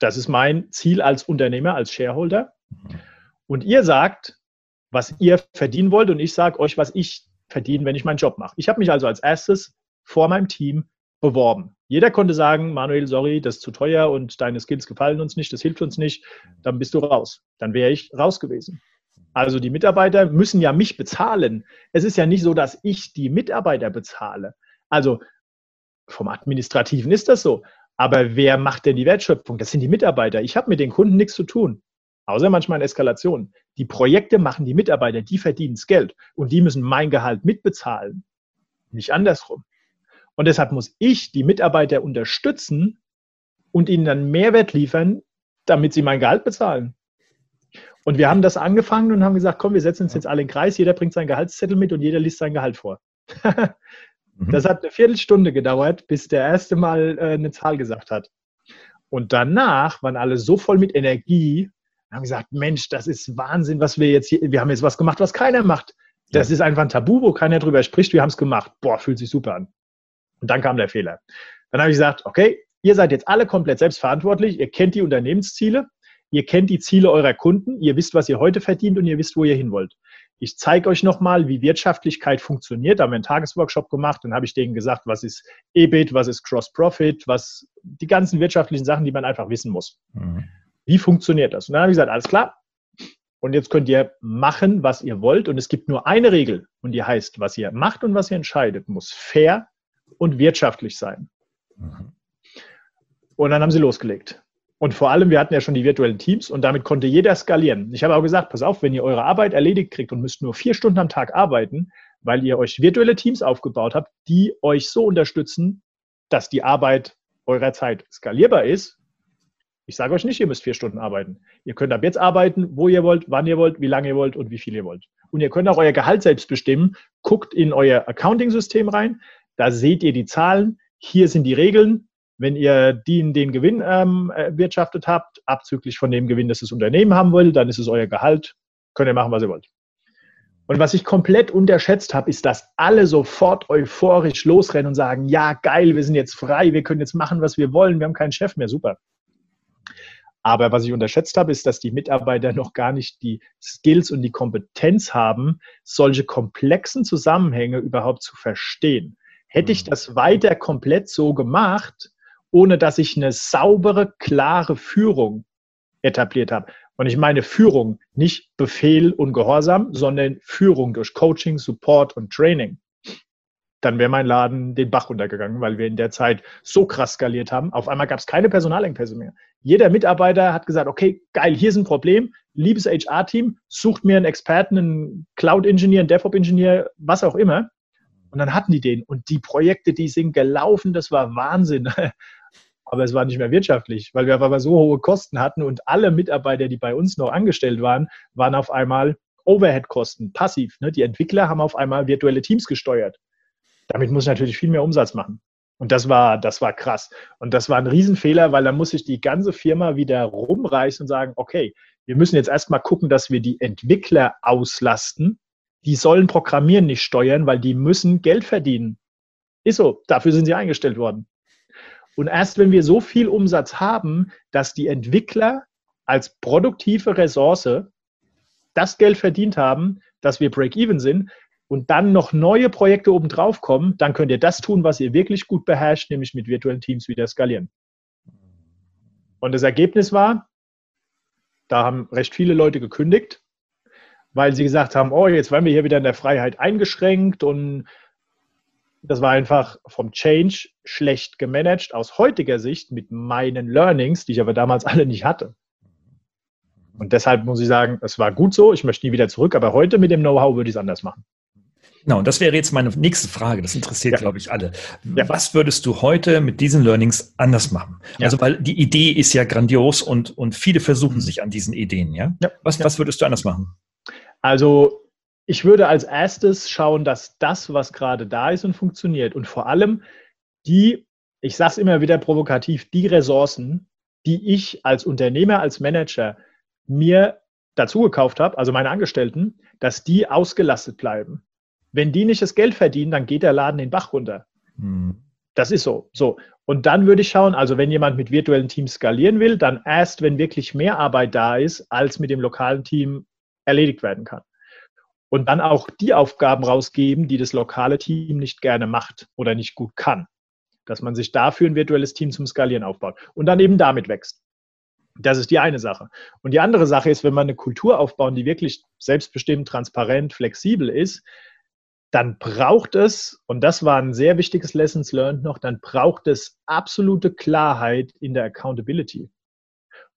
Das ist mein Ziel als Unternehmer, als Shareholder. Und ihr sagt, was ihr verdienen wollt und ich sage euch, was ich verdiene, wenn ich meinen Job mache. Ich habe mich also als erstes vor meinem Team beworben. Jeder konnte sagen, Manuel, sorry, das ist zu teuer und deine Skills gefallen uns nicht, das hilft uns nicht, dann bist du raus. Dann wäre ich raus gewesen. Also die Mitarbeiter müssen ja mich bezahlen. Es ist ja nicht so, dass ich die Mitarbeiter bezahle. Also vom Administrativen ist das so. Aber wer macht denn die Wertschöpfung? Das sind die Mitarbeiter. Ich habe mit den Kunden nichts zu tun. Außer manchmal in Eskalation. Die Projekte machen die Mitarbeiter, die verdienen das Geld. Und die müssen mein Gehalt mitbezahlen. Nicht andersrum. Und deshalb muss ich die Mitarbeiter unterstützen und ihnen dann Mehrwert liefern, damit sie mein Gehalt bezahlen. Und wir haben das angefangen und haben gesagt, komm, wir setzen uns jetzt alle in den Kreis, jeder bringt seinen Gehaltszettel mit und jeder liest sein Gehalt vor. Mhm. das hat eine Viertelstunde gedauert, bis der erste Mal äh, eine Zahl gesagt hat. Und danach waren alle so voll mit Energie, haben gesagt, Mensch, das ist Wahnsinn, was wir jetzt hier, wir haben jetzt was gemacht, was keiner macht. Das ist einfach ein Tabu, wo keiner drüber spricht, wir haben es gemacht. Boah, fühlt sich super an. Und dann kam der Fehler. Dann habe ich gesagt, okay, ihr seid jetzt alle komplett selbstverantwortlich, ihr kennt die Unternehmensziele, ihr kennt die Ziele eurer Kunden, ihr wisst, was ihr heute verdient und ihr wisst, wo ihr hin wollt. Ich zeige euch nochmal, wie Wirtschaftlichkeit funktioniert. Da haben wir einen Tagesworkshop gemacht und habe ich denen gesagt, was ist EBIT, was ist Cross Profit, was die ganzen wirtschaftlichen Sachen, die man einfach wissen muss. Mhm. Wie funktioniert das? Und dann habe ich gesagt, alles klar. Und jetzt könnt ihr machen, was ihr wollt. Und es gibt nur eine Regel. Und die heißt, was ihr macht und was ihr entscheidet, muss fair und wirtschaftlich sein. Mhm. Und dann haben sie losgelegt. Und vor allem, wir hatten ja schon die virtuellen Teams und damit konnte jeder skalieren. Ich habe auch gesagt, pass auf, wenn ihr eure Arbeit erledigt kriegt und müsst nur vier Stunden am Tag arbeiten, weil ihr euch virtuelle Teams aufgebaut habt, die euch so unterstützen, dass die Arbeit eurer Zeit skalierbar ist. Ich sage euch nicht, ihr müsst vier Stunden arbeiten. Ihr könnt ab jetzt arbeiten, wo ihr wollt, wann ihr wollt, wie lange ihr wollt und wie viel ihr wollt. Und ihr könnt auch euer Gehalt selbst bestimmen. Guckt in euer Accounting-System rein. Da seht ihr die Zahlen. Hier sind die Regeln. Wenn ihr den, den Gewinn ähm, erwirtschaftet habt, abzüglich von dem Gewinn, das das Unternehmen haben will, dann ist es euer Gehalt. Könnt ihr machen, was ihr wollt. Und was ich komplett unterschätzt habe, ist, dass alle sofort euphorisch losrennen und sagen, ja, geil, wir sind jetzt frei, wir können jetzt machen, was wir wollen, wir haben keinen Chef mehr, super. Aber was ich unterschätzt habe, ist, dass die Mitarbeiter noch gar nicht die Skills und die Kompetenz haben, solche komplexen Zusammenhänge überhaupt zu verstehen. Hätte ich mhm. das weiter komplett so gemacht, ohne dass ich eine saubere, klare Führung etabliert habe. Und ich meine Führung, nicht Befehl und Gehorsam, sondern Führung durch Coaching, Support und Training. Dann wäre mein Laden den Bach runtergegangen, weil wir in der Zeit so krass skaliert haben. Auf einmal gab es keine Personalengpässe mehr. Jeder Mitarbeiter hat gesagt, okay, geil, hier ist ein Problem. Liebes HR-Team, sucht mir einen Experten, einen Cloud-Ingenieur, einen DevOps-Ingenieur, was auch immer. Und dann hatten die den. Und die Projekte, die sind gelaufen, das war Wahnsinn. <laughs> Aber es war nicht mehr wirtschaftlich, weil wir aber so hohe Kosten hatten und alle Mitarbeiter, die bei uns noch angestellt waren, waren auf einmal Overhead-Kosten, passiv. Ne? Die Entwickler haben auf einmal virtuelle Teams gesteuert. Damit muss ich natürlich viel mehr Umsatz machen. Und das war, das war krass. Und das war ein Riesenfehler, weil da muss ich die ganze Firma wieder rumreißen und sagen, okay, wir müssen jetzt erstmal gucken, dass wir die Entwickler auslasten die sollen Programmieren nicht steuern, weil die müssen Geld verdienen. Ist so, dafür sind sie eingestellt worden. Und erst wenn wir so viel Umsatz haben, dass die Entwickler als produktive Ressource das Geld verdient haben, dass wir Break-Even sind und dann noch neue Projekte obendrauf kommen, dann könnt ihr das tun, was ihr wirklich gut beherrscht, nämlich mit virtuellen Teams wieder skalieren. Und das Ergebnis war, da haben recht viele Leute gekündigt weil sie gesagt haben, oh, jetzt werden wir hier wieder in der Freiheit eingeschränkt und das war einfach vom Change schlecht gemanagt aus heutiger Sicht mit meinen Learnings, die ich aber damals alle nicht hatte. Und deshalb muss ich sagen, es war gut so, ich möchte nie wieder zurück, aber heute mit dem Know-how würde ich es anders machen. Genau, und das wäre jetzt meine nächste Frage. Das interessiert, ja. glaube ich, alle. Ja. Was würdest du heute mit diesen Learnings anders machen? Ja. Also, weil die Idee ist ja grandios und, und viele versuchen mhm. sich an diesen Ideen, ja? Was, was würdest du anders machen? Also ich würde als erstes schauen, dass das, was gerade da ist und funktioniert und vor allem die, ich sage es immer wieder provokativ, die Ressourcen, die ich als Unternehmer, als Manager mir dazu gekauft habe, also meine Angestellten, dass die ausgelastet bleiben. Wenn die nicht das Geld verdienen, dann geht der Laden den Bach runter. Mhm. Das ist so. So. Und dann würde ich schauen, also wenn jemand mit virtuellen Teams skalieren will, dann erst, wenn wirklich mehr Arbeit da ist, als mit dem lokalen Team erledigt werden kann. Und dann auch die Aufgaben rausgeben, die das lokale Team nicht gerne macht oder nicht gut kann. Dass man sich dafür ein virtuelles Team zum Skalieren aufbaut und dann eben damit wächst. Das ist die eine Sache. Und die andere Sache ist, wenn man eine Kultur aufbauen, die wirklich selbstbestimmt, transparent, flexibel ist, dann braucht es, und das war ein sehr wichtiges Lessons Learned noch, dann braucht es absolute Klarheit in der Accountability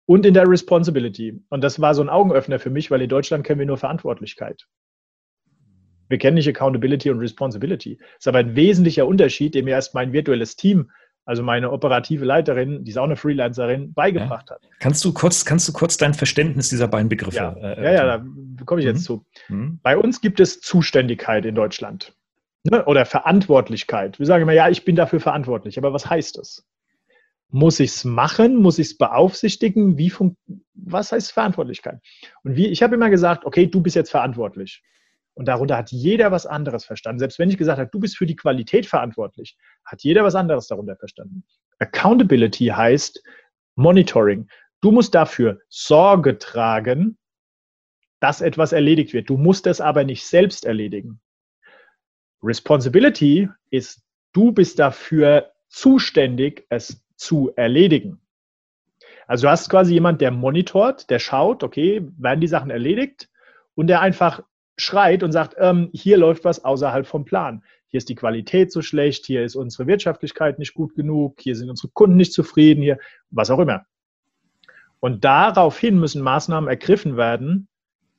und in der Responsibility. Und das war so ein Augenöffner für mich, weil in Deutschland kennen wir nur Verantwortlichkeit. Wir kennen nicht Accountability und Responsibility. Das ist aber ein wesentlicher Unterschied, den mir erst mein virtuelles Team also meine operative Leiterin, die ist auch eine Freelancerin, beigebracht ja. hat. Kannst du kurz, kannst du kurz dein Verständnis dieser beiden Begriffe? Ja, äh, ja, ja, da komme ich jetzt mhm. zu. Mhm. Bei uns gibt es Zuständigkeit in Deutschland ne? oder Verantwortlichkeit. Wir sagen immer, ja, ich bin dafür verantwortlich. Aber was heißt das? Muss ich es machen? Muss ich es beaufsichtigen? Wie was heißt Verantwortlichkeit? Und wie, ich habe immer gesagt, okay, du bist jetzt verantwortlich. Und darunter hat jeder was anderes verstanden. Selbst wenn ich gesagt habe, du bist für die Qualität verantwortlich, hat jeder was anderes darunter verstanden. Accountability heißt Monitoring. Du musst dafür Sorge tragen, dass etwas erledigt wird. Du musst es aber nicht selbst erledigen. Responsibility ist, du bist dafür zuständig, es zu erledigen. Also du hast quasi jemand, der monitort, der schaut, okay, werden die Sachen erledigt und der einfach schreit und sagt, ähm, hier läuft was außerhalb vom Plan. Hier ist die Qualität so schlecht, hier ist unsere Wirtschaftlichkeit nicht gut genug, hier sind unsere Kunden nicht zufrieden, hier was auch immer. Und daraufhin müssen Maßnahmen ergriffen werden.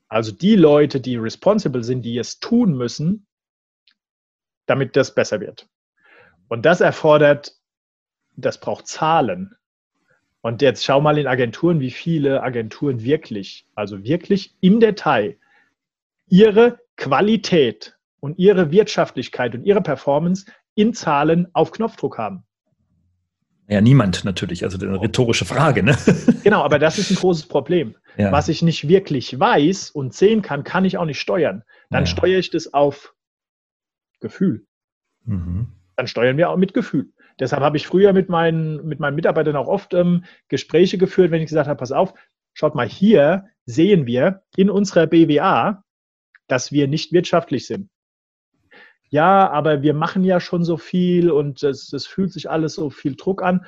Also die Leute, die responsible sind, die es tun müssen, damit das besser wird. Und das erfordert, das braucht Zahlen. Und jetzt schau mal in Agenturen, wie viele Agenturen wirklich, also wirklich im Detail ihre Qualität und ihre Wirtschaftlichkeit und ihre Performance in Zahlen auf Knopfdruck haben? Ja, niemand natürlich. Also eine rhetorische Frage. Ne? <laughs> Genau, aber das ist ein großes Problem. Ja. Was ich nicht wirklich weiß und sehen kann, kann ich auch nicht steuern. Dann ja. steuere ich das auf Gefühl. Mhm. Dann steuern wir auch mit Gefühl. Deshalb habe ich früher mit meinen, mit meinen Mitarbeitern auch oft ähm, Gespräche geführt, wenn ich gesagt habe, pass auf, schaut mal, hier sehen wir in unserer BWA, dass wir nicht wirtschaftlich sind. Ja, aber wir machen ja schon so viel und es, es fühlt sich alles so viel Druck an.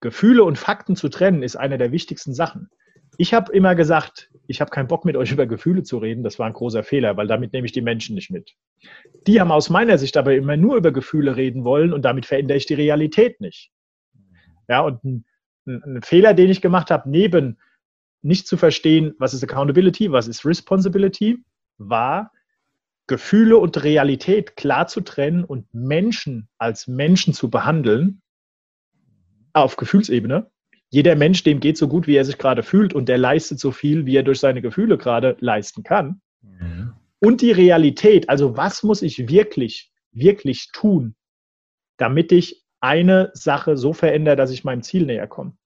Gefühle und Fakten zu trennen ist eine der wichtigsten Sachen. Ich habe immer gesagt, ich habe keinen Bock mit euch <laughs> über Gefühle zu reden. Das war ein großer Fehler, weil damit nehme ich die Menschen nicht mit. Die haben aus meiner Sicht aber immer nur über Gefühle reden wollen und damit verändere ich die Realität nicht. Ja, und ein, ein Fehler, den ich gemacht habe, neben nicht zu verstehen, was ist Accountability, was ist Responsibility, war, Gefühle und Realität klar zu trennen und Menschen als Menschen zu behandeln, auf Gefühlsebene. Jeder Mensch, dem geht so gut, wie er sich gerade fühlt und der leistet so viel, wie er durch seine Gefühle gerade leisten kann. Mhm. Und die Realität, also was muss ich wirklich, wirklich tun, damit ich eine Sache so verändere, dass ich meinem Ziel näher komme.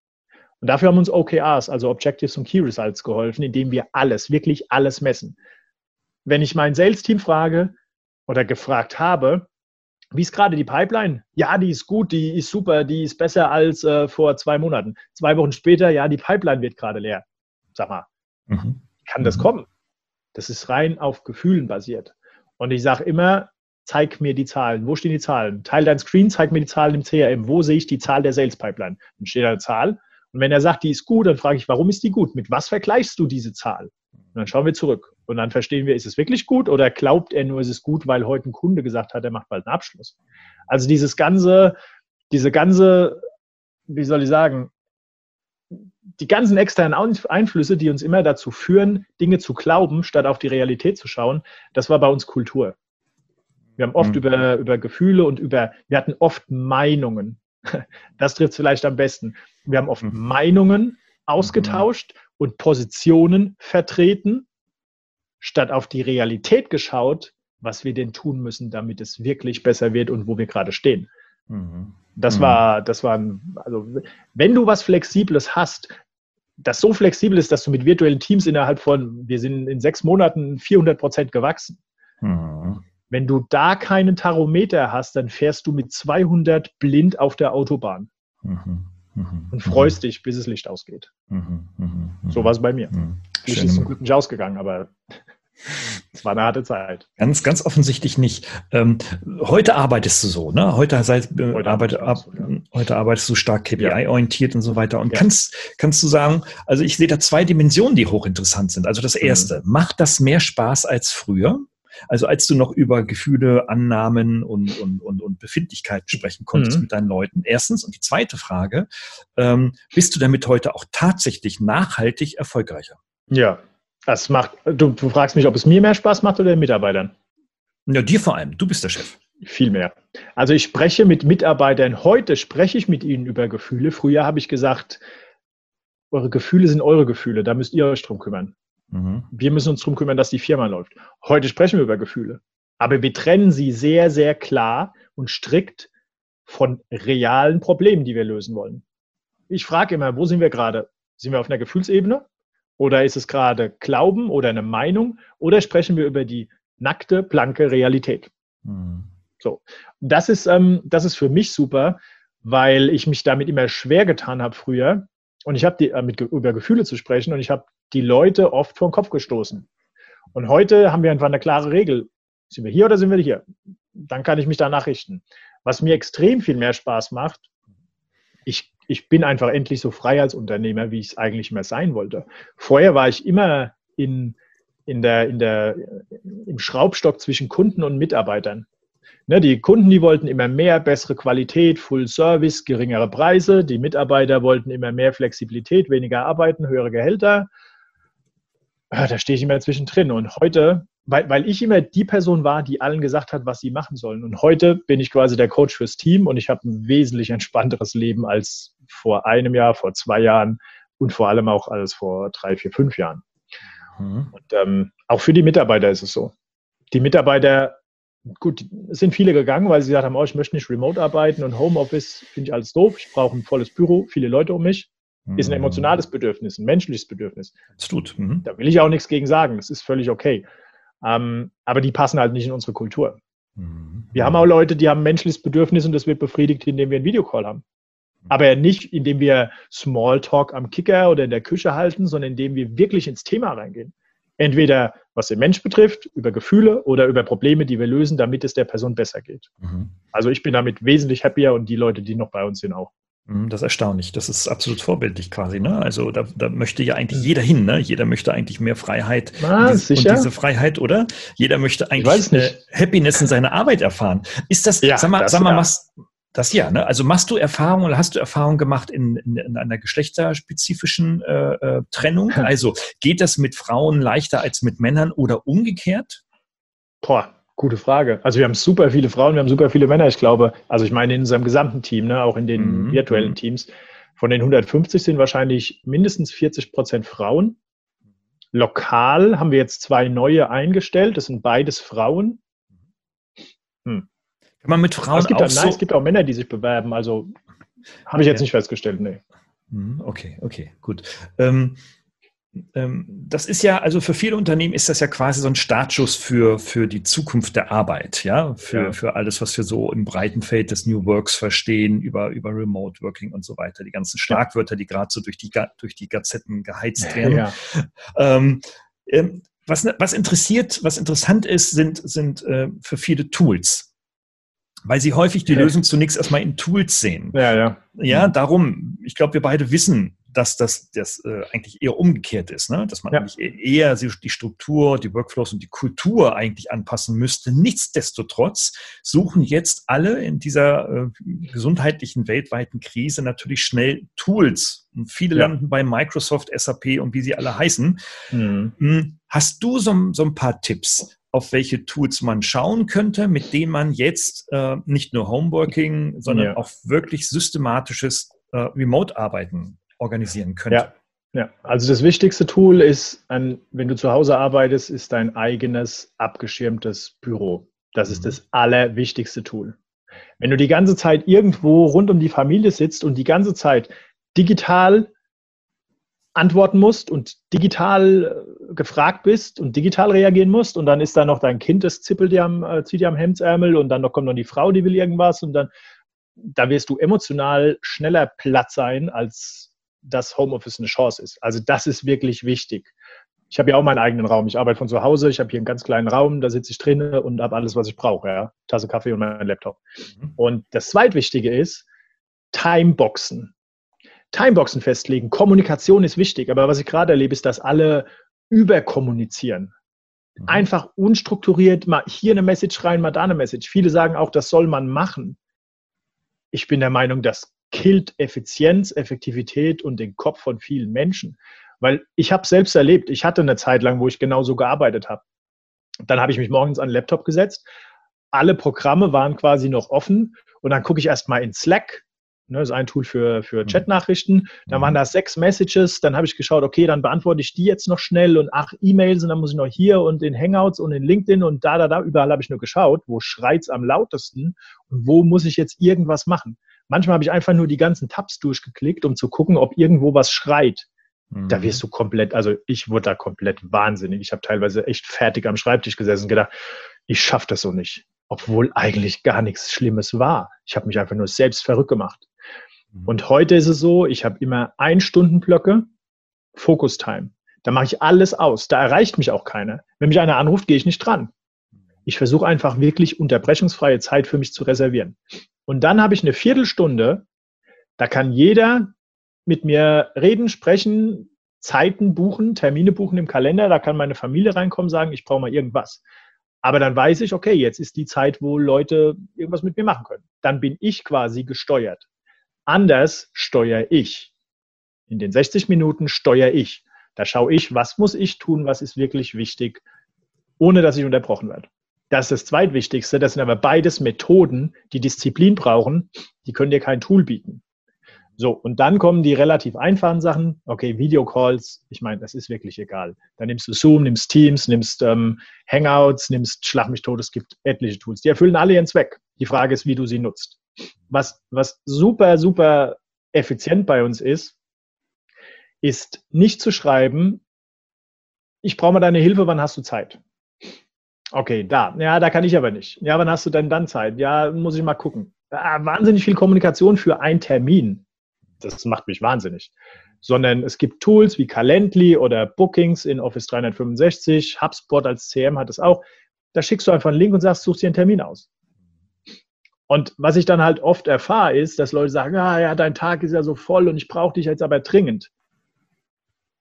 Und dafür haben uns OKRs, also Objectives und Key Results, geholfen, indem wir alles, wirklich alles messen wenn ich mein Sales-Team frage oder gefragt habe, wie ist gerade die Pipeline? Ja, die ist gut, die ist super, die ist besser als äh, vor zwei Monaten. Zwei Wochen später, ja, die Pipeline wird gerade leer. Sag mal, mhm. kann das mhm. kommen? Das ist rein auf Gefühlen basiert. Und ich sage immer, zeig mir die Zahlen. Wo stehen die Zahlen? Teil dein Screen, zeig mir die Zahlen im CRM. Wo sehe ich die Zahl der Sales Pipeline? Dann steht da eine Zahl. Und wenn er sagt, die ist gut, dann frage ich, warum ist die gut? Mit was vergleichst du diese Zahl? Und dann schauen wir zurück. Und dann verstehen wir, ist es wirklich gut oder glaubt er nur, ist es gut, weil heute ein Kunde gesagt hat, er macht bald einen Abschluss. Also dieses ganze, diese ganze, wie soll ich sagen, die ganzen externen Einflüsse, die uns immer dazu führen, Dinge zu glauben, statt auf die Realität zu schauen, das war bei uns Kultur. Wir haben oft mhm. über, über Gefühle und über, wir hatten oft Meinungen. <laughs> Das trifft es vielleicht am besten. Wir haben oft mhm. Meinungen ausgetauscht mhm. und Positionen vertreten statt auf die Realität geschaut, was wir denn tun müssen, damit es wirklich besser wird und wo wir gerade stehen. Mhm. Das mhm. war, das war, also wenn du was Flexibles hast, das so flexibel ist, dass du mit virtuellen Teams innerhalb von, wir sind in sechs Monaten 400 Prozent gewachsen. Mhm. Wenn du da keinen Tarometer hast, dann fährst du mit 200 blind auf der Autobahn mhm. Mhm. und freust mhm. dich, bis das Licht ausgeht. Mhm. mhm. mhm. So war es bei mir. Mhm. Licht ist zum Glück nicht ausgegangen, aber es war eine harte Zeit. Ganz, ganz offensichtlich nicht. Ähm, heute arbeitest du so, ne? Heute, seit, äh, heute, arbeit, ab, so, ja. heute arbeitest du stark KPI-orientiert ja. und so weiter. Und ja. kannst, kannst du sagen, also ich sehe da zwei Dimensionen, die hochinteressant sind. Also das erste, mhm. macht das mehr Spaß als früher? Also als du noch über Gefühle, Annahmen und, und, und, und Befindlichkeiten sprechen konntest mhm. mit deinen Leuten. Erstens. Und die zweite Frage, ähm, bist du damit heute auch tatsächlich nachhaltig erfolgreicher? Ja, das macht, du, du fragst mich, ob es mir mehr Spaß macht oder den Mitarbeitern? Ja, dir vor allem. Du bist der Chef. Viel mehr. Also ich spreche mit Mitarbeitern. Heute spreche ich mit ihnen über Gefühle. Früher habe ich gesagt, eure Gefühle sind eure Gefühle. Da müsst ihr euch drum kümmern. Mhm. Wir müssen uns drum kümmern, dass die Firma läuft. Heute sprechen wir über Gefühle. Aber wir trennen sie sehr, sehr klar und strikt von realen Problemen, die wir lösen wollen. Ich frage immer, wo sind wir gerade? Sind wir auf einer Gefühlsebene oder ist es gerade Glauben oder eine Meinung? Oder sprechen wir über die nackte, blanke Realität? Mhm. So, das ist, ähm, das ist für mich super, weil ich mich damit immer schwer getan habe früher. Und ich habe äh, mit, über Gefühle zu sprechen und ich habe die Leute oft vor den Kopf gestoßen. Und heute haben wir einfach eine klare Regel. Sind wir hier oder sind wir hier? Dann kann ich mich danach richten. Was mir extrem viel mehr Spaß macht, ich ich bin einfach endlich so frei als Unternehmer, wie ich es eigentlich immer sein wollte. Vorher war ich immer in, in der, in der, im Schraubstock zwischen Kunden und Mitarbeitern. Ne, die Kunden, die wollten immer mehr, bessere Qualität, Full Service, geringere Preise. Die Mitarbeiter wollten immer mehr Flexibilität, weniger arbeiten, höhere Gehälter. Ah, da stehe ich immer zwischendrin. Und heute weil, weil ich immer die Person war, die allen gesagt hat, was sie machen sollen. Und heute bin ich quasi der Coach fürs Team und ich habe ein wesentlich entspannteres Leben als vor einem Jahr, vor zwei Jahren und vor allem auch als vor drei, vier, fünf Jahren. Mhm. Und ähm, auch für die Mitarbeiter ist es so. Die Mitarbeiter, gut, es sind viele gegangen, weil sie gesagt haben, oh, ich möchte nicht remote arbeiten und Homeoffice finde ich alles doof. Ich brauche ein volles Büro, viele Leute um mich. Ist ein mhm. emotionales Bedürfnis, ein menschliches Bedürfnis. Das tut. Mhm. Da will ich auch nichts gegen sagen. Das ist völlig okay. Ähm, aber die passen halt nicht in unsere Kultur. Mhm. Wir haben auch Leute, die haben ein menschliches Bedürfnis und das wird befriedigt, indem wir einen Videocall haben. Aber nicht, indem wir Smalltalk am Kicker oder in der Küche halten, sondern indem wir wirklich ins Thema reingehen. Entweder was den Mensch betrifft, über Gefühle oder über Probleme, die wir lösen, damit es der Person besser geht. Mhm. Also ich bin damit wesentlich happier und die Leute, die noch bei uns sind, auch. Mhm, das ist erstaunlich. Das ist absolut vorbildlich quasi. Ne? Also da, da möchte ja eigentlich jeder hin. Ne? Jeder möchte eigentlich mehr Freiheit ah, und, diese, und diese Freiheit, oder? Jeder möchte eigentlich äh, Happiness in seiner Arbeit erfahren. Ist das, ja, sag mal, das, sag mal, ja. machst, das ja, ne? Also machst du Erfahrungen oder hast du Erfahrungen gemacht in, in, in einer geschlechterspezifischen äh, äh, Trennung? <laughs> Also geht das mit Frauen leichter als mit Männern oder umgekehrt? Boah, Gute Frage. Also wir haben super viele Frauen, wir haben super viele Männer, ich glaube. Also ich meine in unserem gesamten Team, ne, auch in den mhm. virtuellen mhm. Teams. Von den 150 sind wahrscheinlich mindestens 40 Prozent Frauen. Lokal haben wir jetzt zwei neue eingestellt. Das sind beides Frauen. Hm. Kann man mit Frauen es gibt auch, nein, es gibt auch Männer, die sich bewerben. Also habe ich jetzt nicht festgestellt, nee. Mhm, okay, okay, gut. Ähm, das ist ja, also für viele Unternehmen ist das ja quasi so ein Startschuss für, für die Zukunft der Arbeit, ja, für, ja. für alles, was wir so im breiten Feld des New Works verstehen, über, über Remote Working und so weiter, die ganzen Schlagwörter, die gerade so durch die, durch die Gazetten geheizt <laughs> werden. Ja. Ähm, ähm, was, was interessiert, was interessant ist, sind, sind äh, für viele Tools weil sie häufig die Lösung zunächst erstmal in Tools sehen. Ja, ja. Ja, darum, ich glaube, wir beide wissen, dass das, das äh, eigentlich eher umgekehrt ist, ne? dass man ja. eigentlich e-, eher die Struktur, die Workflows und die Kultur eigentlich anpassen müsste. Nichtsdestotrotz suchen jetzt alle in dieser äh, gesundheitlichen weltweiten Krise natürlich schnell Tools. Und viele ja. landen bei Microsoft, SAP und wie sie alle heißen. Mhm. Hm, hast du so, so ein paar Tipps? auf welche Tools man schauen könnte, mit denen man jetzt äh, nicht nur Homeworking, sondern ja. auch wirklich systematisches äh, Remote-Arbeiten organisieren könnte. Ja. Ja, also das wichtigste Tool ist, ein, wenn du zu Hause arbeitest, ist dein eigenes abgeschirmtes Büro. Das ist mhm. das allerwichtigste Tool. Wenn du die ganze Zeit irgendwo rund um die Familie sitzt und die ganze Zeit digital antworten musst und digital äh, gefragt bist und digital reagieren musst und dann ist da noch dein Kind, das zippelt dir am, äh, zieht dir am Hemdsärmel und dann noch kommt noch die Frau, die will irgendwas und dann, da wirst du emotional schneller platt sein, als das Homeoffice eine Chance ist. Also das ist wirklich wichtig. Ich habe ja auch meinen eigenen Raum. Ich arbeite von zu Hause. Ich habe hier einen ganz kleinen Raum. Da sitze ich drin und habe alles, was ich brauche. Ja? Tasse Kaffee und mein Laptop. Mhm. Und das Zweitwichtige ist Timeboxen. Timeboxen festlegen. Kommunikation ist wichtig. Aber was ich gerade erlebe, ist, dass alle überkommunizieren. Mhm. Einfach unstrukturiert, mal hier eine Message rein, mal da eine Message. Viele sagen auch, das soll man machen. Ich bin der Meinung, das killt Effizienz, Effektivität und den Kopf von vielen Menschen. Weil ich habe selbst erlebt, ich hatte eine Zeit lang, wo ich genauso gearbeitet habe. Dann habe ich mich morgens an den Laptop gesetzt. Alle Programme waren quasi noch offen und dann gucke ich erstmal in Slack. Ne, das ist ein Tool für, für mhm. Chatnachrichten. Dann waren mhm. da sechs Messages. Dann habe ich geschaut, okay, dann beantworte ich die jetzt noch schnell und ach, E-Mails und dann muss ich noch hier und in Hangouts und in LinkedIn und da, da, da. Überall habe ich nur geschaut, wo schreit es am lautesten und wo muss ich jetzt irgendwas machen. Manchmal habe ich einfach nur die ganzen Tabs durchgeklickt, um zu gucken, ob irgendwo was schreit. Da mhm. wirst du komplett, also ich wurde da komplett wahnsinnig. Ich habe teilweise echt fertig am Schreibtisch gesessen und gedacht, ich schaffe das so nicht. Obwohl eigentlich gar nichts Schlimmes war. Ich habe mich einfach nur selbst verrückt gemacht. Mhm. Und heute ist es so, ich habe immer ein Stundenblöcke, Focus Time. Da mache ich alles aus. Da erreicht mich auch keiner. Wenn mich einer anruft, gehe ich nicht dran. Ich versuche einfach wirklich unterbrechungsfreie Zeit für mich zu reservieren. Und dann habe ich eine Viertelstunde, da kann jeder mit mir reden, sprechen, Zeiten buchen, Termine buchen im Kalender. Da kann meine Familie reinkommen, sagen, ich brauche mal irgendwas. Aber dann weiß ich, okay, jetzt ist die Zeit, wo Leute irgendwas mit mir machen können. Dann bin ich quasi gesteuert. Anders steuere ich. In den 60 Minuten steuere ich. Da schaue ich, was muss ich tun, was ist wirklich wichtig, ohne dass ich unterbrochen werde. Das ist das Zweitwichtigste. Das sind aber beides Methoden, die Disziplin brauchen. Die können dir kein Tool bieten. So, und dann kommen die relativ einfachen Sachen. Okay, Videocalls, ich meine, das ist wirklich egal. Da nimmst du Zoom, nimmst Teams, nimmst ähm, Hangouts, nimmst Schlag mich tot. Es gibt etliche Tools. Die erfüllen alle ihren Zweck. Die Frage ist, wie du sie nutzt. Was, was super, super effizient bei uns ist, ist nicht zu schreiben, ich brauche mal deine Hilfe, wann hast du Zeit? Okay, da. Ja, da kann ich aber nicht. Ja, wann hast du denn dann Zeit? Ja, muss ich mal gucken. Ah, wahnsinnig viel Kommunikation für einen Termin das macht mich wahnsinnig. Sondern es gibt Tools wie Calendly oder Bookings in Office 365, HubSpot als CM hat es auch. Da schickst du einfach einen Link und sagst, such dir einen Termin aus. Und was ich dann halt oft erfahre, ist, dass Leute sagen, ah ja, dein Tag ist ja so voll und ich brauche dich jetzt aber dringend.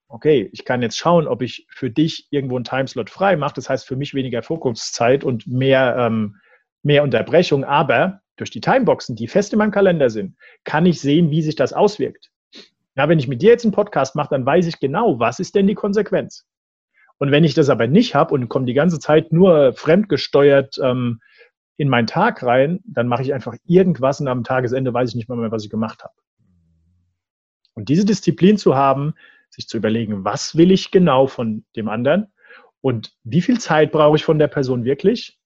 Okay, ich kann jetzt schauen, ob ich für dich irgendwo einen Timeslot frei mache. Das heißt für mich weniger Fokuszeit und mehr, ähm, mehr Unterbrechung. Aber durch die Timeboxen, die fest in meinem Kalender sind, kann ich sehen, wie sich das auswirkt. Ja, wenn ich mit dir jetzt einen Podcast mache, dann weiß ich genau, was ist denn die Konsequenz. Und wenn ich das aber nicht habe und komme die ganze Zeit nur fremdgesteuert ähm, in meinen Tag rein, dann mache ich einfach irgendwas und am Tagesende weiß ich nicht mehr, mehr was ich gemacht habe. Und diese Disziplin zu haben, sich zu überlegen, was will ich genau von dem anderen und wie viel Zeit brauche ich von der Person wirklich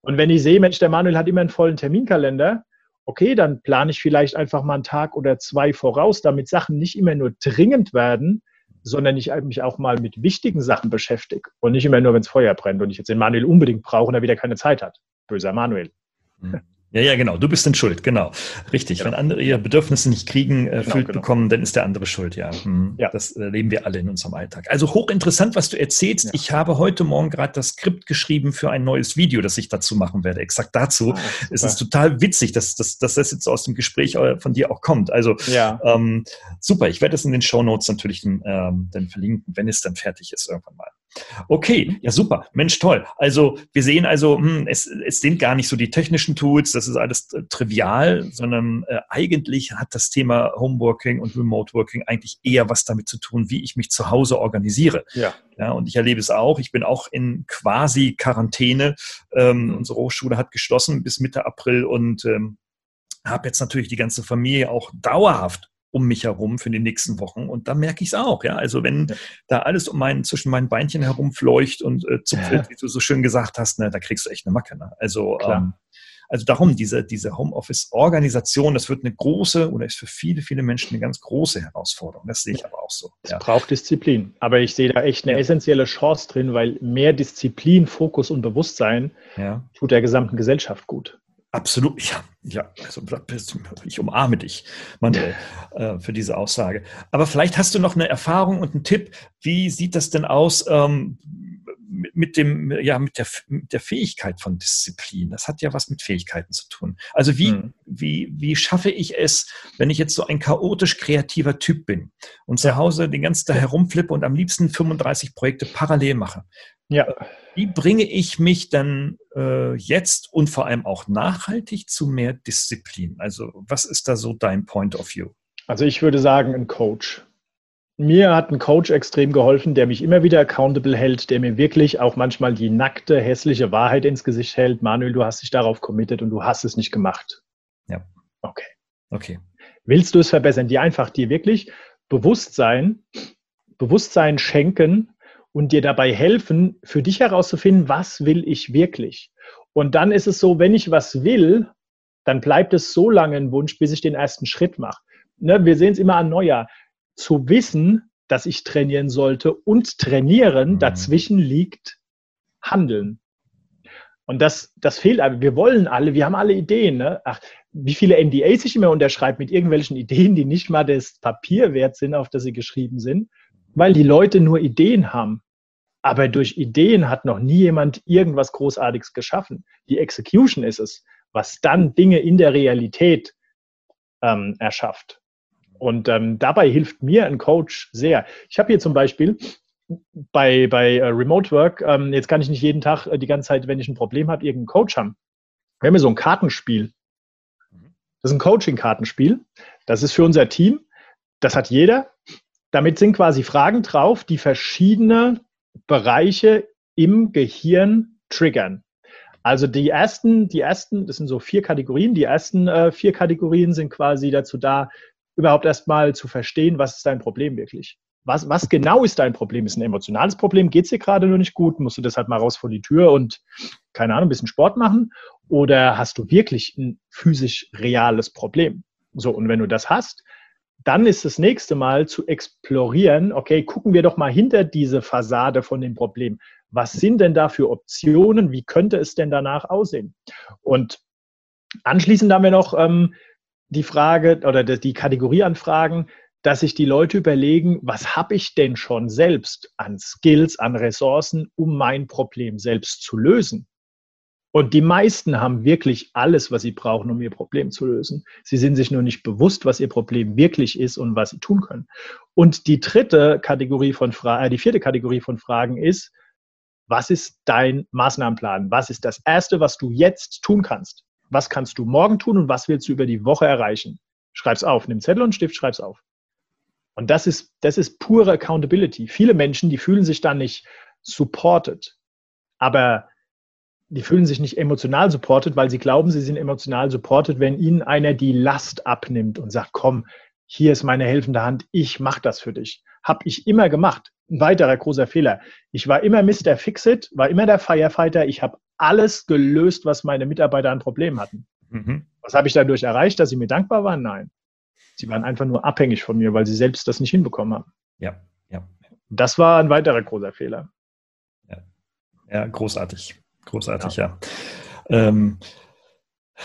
und wenn ich sehe, Mensch, der Manuel hat immer einen vollen Terminkalender, okay, dann plane ich vielleicht einfach mal einen Tag oder zwei voraus, damit Sachen nicht immer nur dringend werden, sondern ich mich auch mal mit wichtigen Sachen beschäftige und nicht immer nur, wenn es Feuer brennt und ich jetzt den Manuel unbedingt brauche und er wieder keine Zeit hat. Böser Manuel. Mhm. Ja, ja, genau. Du bist denn schuld, genau. Richtig. Genau. Wenn andere ihre Bedürfnisse nicht kriegen, äh, genau, genau. bekommen, dann ist der andere schuld, ja. Hm. ja. Das erleben wir alle in unserem Alltag. Also hochinteressant, was du erzählst. Ja. Ich habe heute Morgen gerade das Skript geschrieben für ein neues Video, das ich dazu machen werde. Exakt dazu. Ah, es ist total witzig, dass, dass, dass das jetzt aus dem Gespräch äh, von dir auch kommt. Also ja. ähm, super. Ich werde es in den Show Notes natürlich ähm, dann verlinken, wenn es dann fertig ist irgendwann mal. Okay, ja super. Mensch, toll. Also wir sehen also, hm, es, es sind gar nicht so die technischen Tools, das ist alles äh, trivial, sondern äh, eigentlich hat das Thema Homeworking und Remote Working eigentlich eher was damit zu tun, wie ich mich zu Hause organisiere. Ja. ja und ich erlebe es auch. Ich bin auch in quasi Quarantäne. Ähm, mhm. unsere Hochschule hat geschlossen bis Mitte April und ähm, habe jetzt natürlich die ganze Familie auch dauerhaft um mich herum für die nächsten Wochen. Und da merke ich es auch, ja. Also wenn ja. da alles um meinen, zwischen meinen Beinchen herumfleucht und äh, zupfelt, ja. wie du so schön gesagt hast, ne, da kriegst du echt eine Macke. Ne? Also ähm, Also darum, diese, diese Homeoffice-Organisation, das wird eine große oder ist für viele, viele Menschen eine ganz große Herausforderung. Das sehe ich aber auch so. Es ja. braucht Disziplin. Aber ich sehe da echt eine essentielle Chance drin, weil mehr Disziplin, Fokus und Bewusstsein tut der gesamten Gesellschaft gut. Absolut, ja, ja. Also ich umarme dich, Manuel, äh, für diese Aussage. Aber vielleicht hast du noch eine Erfahrung und einen Tipp. Wie sieht das denn aus ähm, mit dem, ja, mit der, mit der Fähigkeit von Disziplin? Das hat ja was mit Fähigkeiten zu tun. Also wie, hm. wie, wie schaffe ich es, wenn ich jetzt so ein chaotisch kreativer Typ bin und zu Hause den ganzen Tag herumflippe und am liebsten 35 Projekte parallel mache? Ja. Wie bringe ich mich dann äh, jetzt und vor allem auch nachhaltig zu mehr Disziplin? Also was ist da so dein Point of View? Also ich würde sagen, ein Coach. Mir hat ein Coach extrem geholfen, der mich immer wieder accountable hält, der mir wirklich auch manchmal die nackte, hässliche Wahrheit ins Gesicht hält. Manuel, du hast dich darauf committed und du hast es nicht gemacht. Ja. Okay. Okay. Willst du es verbessern? Die einfach dir wirklich Bewusstsein, Bewusstsein schenken, und dir dabei helfen, für dich herauszufinden, was will ich wirklich. Und dann ist es so, wenn ich was will, dann bleibt es so lange ein Wunsch, bis ich den ersten Schritt mache. Ne, wir sehen es immer an Neujahr. Zu wissen, dass ich trainieren sollte und trainieren, mhm. dazwischen liegt Handeln. Und das, das fehlt aber. Wir wollen alle, wir haben alle Ideen. Ne? Ach, wie viele NDAs ich immer unterschreibe mit irgendwelchen Ideen, die nicht mal das Papier wert sind, auf das sie geschrieben sind weil die Leute nur Ideen haben. Aber durch Ideen hat noch nie jemand irgendwas Großartiges geschaffen. Die Execution ist es, was dann Dinge in der Realität ähm, erschafft. Und ähm, dabei hilft mir ein Coach sehr. Ich habe hier zum Beispiel bei, bei äh, Remote Work, ähm, jetzt kann ich nicht jeden Tag äh, die ganze Zeit, wenn ich ein Problem habe, irgendeinen Coach haben. Wir haben hier so ein Kartenspiel. Das ist ein Coaching-Kartenspiel. Das ist für unser Team. Das hat jeder. Damit sind quasi Fragen drauf, die verschiedene Bereiche im Gehirn triggern. Also die ersten, die ersten, das sind so vier Kategorien. Die ersten äh, vier Kategorien sind quasi dazu da, überhaupt erstmal zu verstehen, was ist dein Problem wirklich. Was, was genau ist dein Problem? Ist ein emotionales Problem? Geht es dir gerade nur nicht gut? Musst du deshalb mal raus vor die Tür und, keine Ahnung, ein bisschen Sport machen? Oder hast du wirklich ein physisch reales Problem? So, und wenn du das hast, dann ist das nächste Mal zu explorieren, okay, gucken wir doch mal hinter diese Fassade von dem Problem. Was sind denn da für Optionen? Wie könnte es denn danach aussehen? Und anschließend haben wir noch ähm, die Frage oder die Kategorie an Fragen, dass sich die Leute überlegen, was habe ich denn schon selbst an Skills, an Ressourcen, um mein Problem selbst zu lösen? Und die meisten haben wirklich alles, was sie brauchen, um ihr Problem zu lösen. Sie sind sich nur nicht bewusst, was ihr Problem wirklich ist und was sie tun können. Und die dritte Kategorie von Fragen, äh, die vierte Kategorie von Fragen ist, was ist dein Maßnahmenplan? Was ist das erste, was du jetzt tun kannst? Was kannst du morgen tun und was willst du über die Woche erreichen? Schreib's auf, nimm Zettel und Stift, schreib's auf. Und das ist, das ist pure Accountability. Viele Menschen, die fühlen sich dann nicht supported. Aber die fühlen sich nicht emotional supported, weil sie glauben, sie sind emotional supported, wenn ihnen einer die Last abnimmt und sagt, komm, hier ist meine helfende Hand, ich mache das für dich. Hab ich immer gemacht. Ein weiterer großer Fehler. Ich war immer Mr. Fixit, war immer der Firefighter. Ich habe alles gelöst, was meine Mitarbeiter an Problemen hatten. Mhm. Was habe ich dadurch erreicht, dass sie mir dankbar waren? Nein. Sie waren einfach nur abhängig von mir, weil sie selbst das nicht hinbekommen haben. Ja, ja. Das war ein weiterer großer Fehler. Ja, ja großartig. Großartig, ja. ja. Ähm,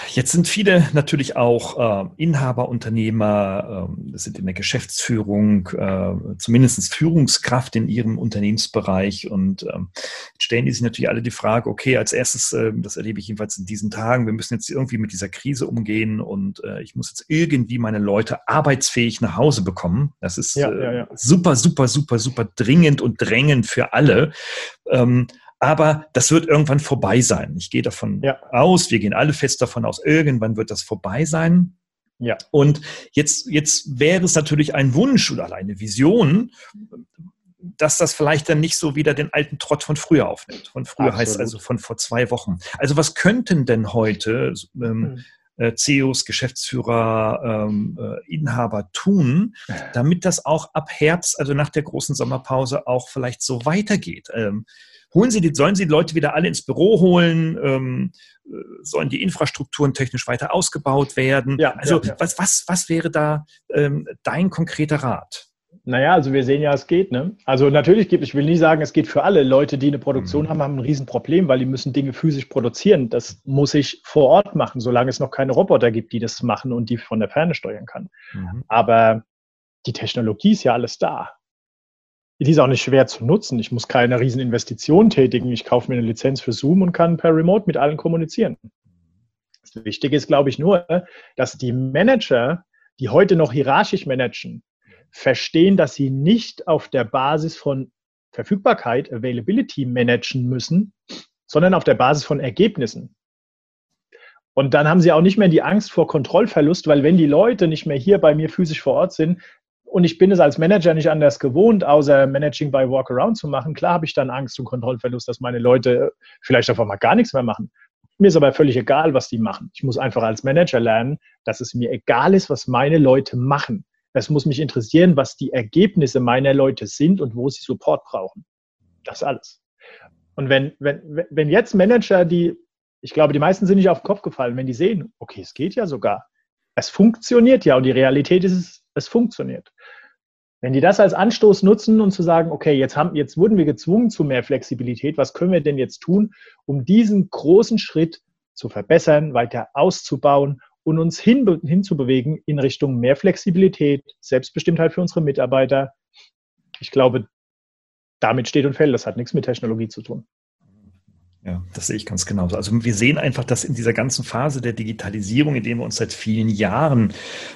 Jetzt sind viele natürlich auch äh, Inhaber, Unternehmer, äh, sind in der Geschäftsführung, äh, zumindest Führungskraft in ihrem Unternehmensbereich und ähm, stellen die sich natürlich alle die Frage, okay, als erstes, äh, das erlebe ich jedenfalls in diesen Tagen, wir müssen jetzt irgendwie mit dieser Krise umgehen und äh, ich muss jetzt irgendwie meine Leute arbeitsfähig nach Hause bekommen. Das ist ja, ja, ja. super, super, super, super dringend und drängend für alle. Ähm, aber das wird irgendwann vorbei sein. Ich gehe davon ja. aus, wir gehen alle fest davon aus, irgendwann wird das vorbei sein. Ja. Und jetzt, jetzt wäre es natürlich ein Wunsch oder eine Vision, dass das vielleicht dann nicht so wieder den alten Trott von früher aufnimmt. Von früher Absolut. heißt also von vor zwei Wochen. Also was könnten denn heute ähm, mhm. Äh, CEOs, Geschäftsführer, ähm, äh, Inhaber tun, damit das auch ab Herbst, also nach der großen Sommerpause, auch vielleicht so weitergeht? Ähm, holen Sie die, sollen Sie die Leute wieder alle ins Büro holen? Ähm, äh, sollen die Infrastrukturen technisch weiter ausgebaut werden? Ja, also ja, ja. Was, was, was wäre da ähm, dein konkreter Rat? Naja, also wir sehen ja, es geht. Ne? Also natürlich gibt, ich will nicht sagen, es geht für alle. Leute, die eine Produktion mhm. haben, haben ein Riesenproblem, weil die müssen Dinge physisch produzieren. Das muss ich vor Ort machen, solange es noch keine Roboter gibt, die das machen und die von der Ferne steuern kann. Mhm. Aber die Technologie ist ja alles da. Die ist auch nicht schwer zu nutzen. Ich muss keine riesen Investition tätigen. Ich kaufe mir eine Lizenz für Zoom und kann per Remote mit allen kommunizieren. Das Wichtige ist, glaube ich, nur, dass die Manager, die heute noch hierarchisch managen, verstehen, dass sie nicht auf der Basis von Verfügbarkeit, Availability managen müssen, sondern auf der Basis von Ergebnissen. Und dann haben sie auch nicht mehr die Angst vor Kontrollverlust, weil wenn die Leute nicht mehr hier bei mir physisch vor Ort sind und ich bin es als Manager nicht anders gewohnt, außer Managing by Walkaround zu machen, klar habe ich dann Angst und Kontrollverlust, dass meine Leute vielleicht einfach mal gar nichts mehr machen. Mir ist aber völlig egal, was die machen. Ich muss einfach als Manager lernen, dass es mir egal ist, was meine Leute machen. Es muss mich interessieren, was die Ergebnisse meiner Leute sind und wo sie Support brauchen. Das alles. Und wenn, wenn, wenn jetzt Manager, die, ich glaube, die meisten sind nicht auf den Kopf gefallen, wenn die sehen, okay, es geht ja sogar. Es funktioniert ja und die Realität ist, es, funktioniert. Wenn die das als Anstoß nutzen und zu sagen, okay, jetzt, haben, jetzt wurden wir gezwungen zu mehr Flexibilität, was können wir denn jetzt tun, um diesen großen Schritt zu verbessern, weiter auszubauen und uns hin, hinzubewegen in Richtung mehr Flexibilität, Selbstbestimmtheit für unsere Mitarbeiter. Ich glaube, damit steht und fällt. Das hat nichts mit Technologie zu tun. Ja, das sehe ich ganz genauso. Also wir sehen einfach, dass in dieser ganzen Phase der Digitalisierung, in der wir uns seit vielen Jahren,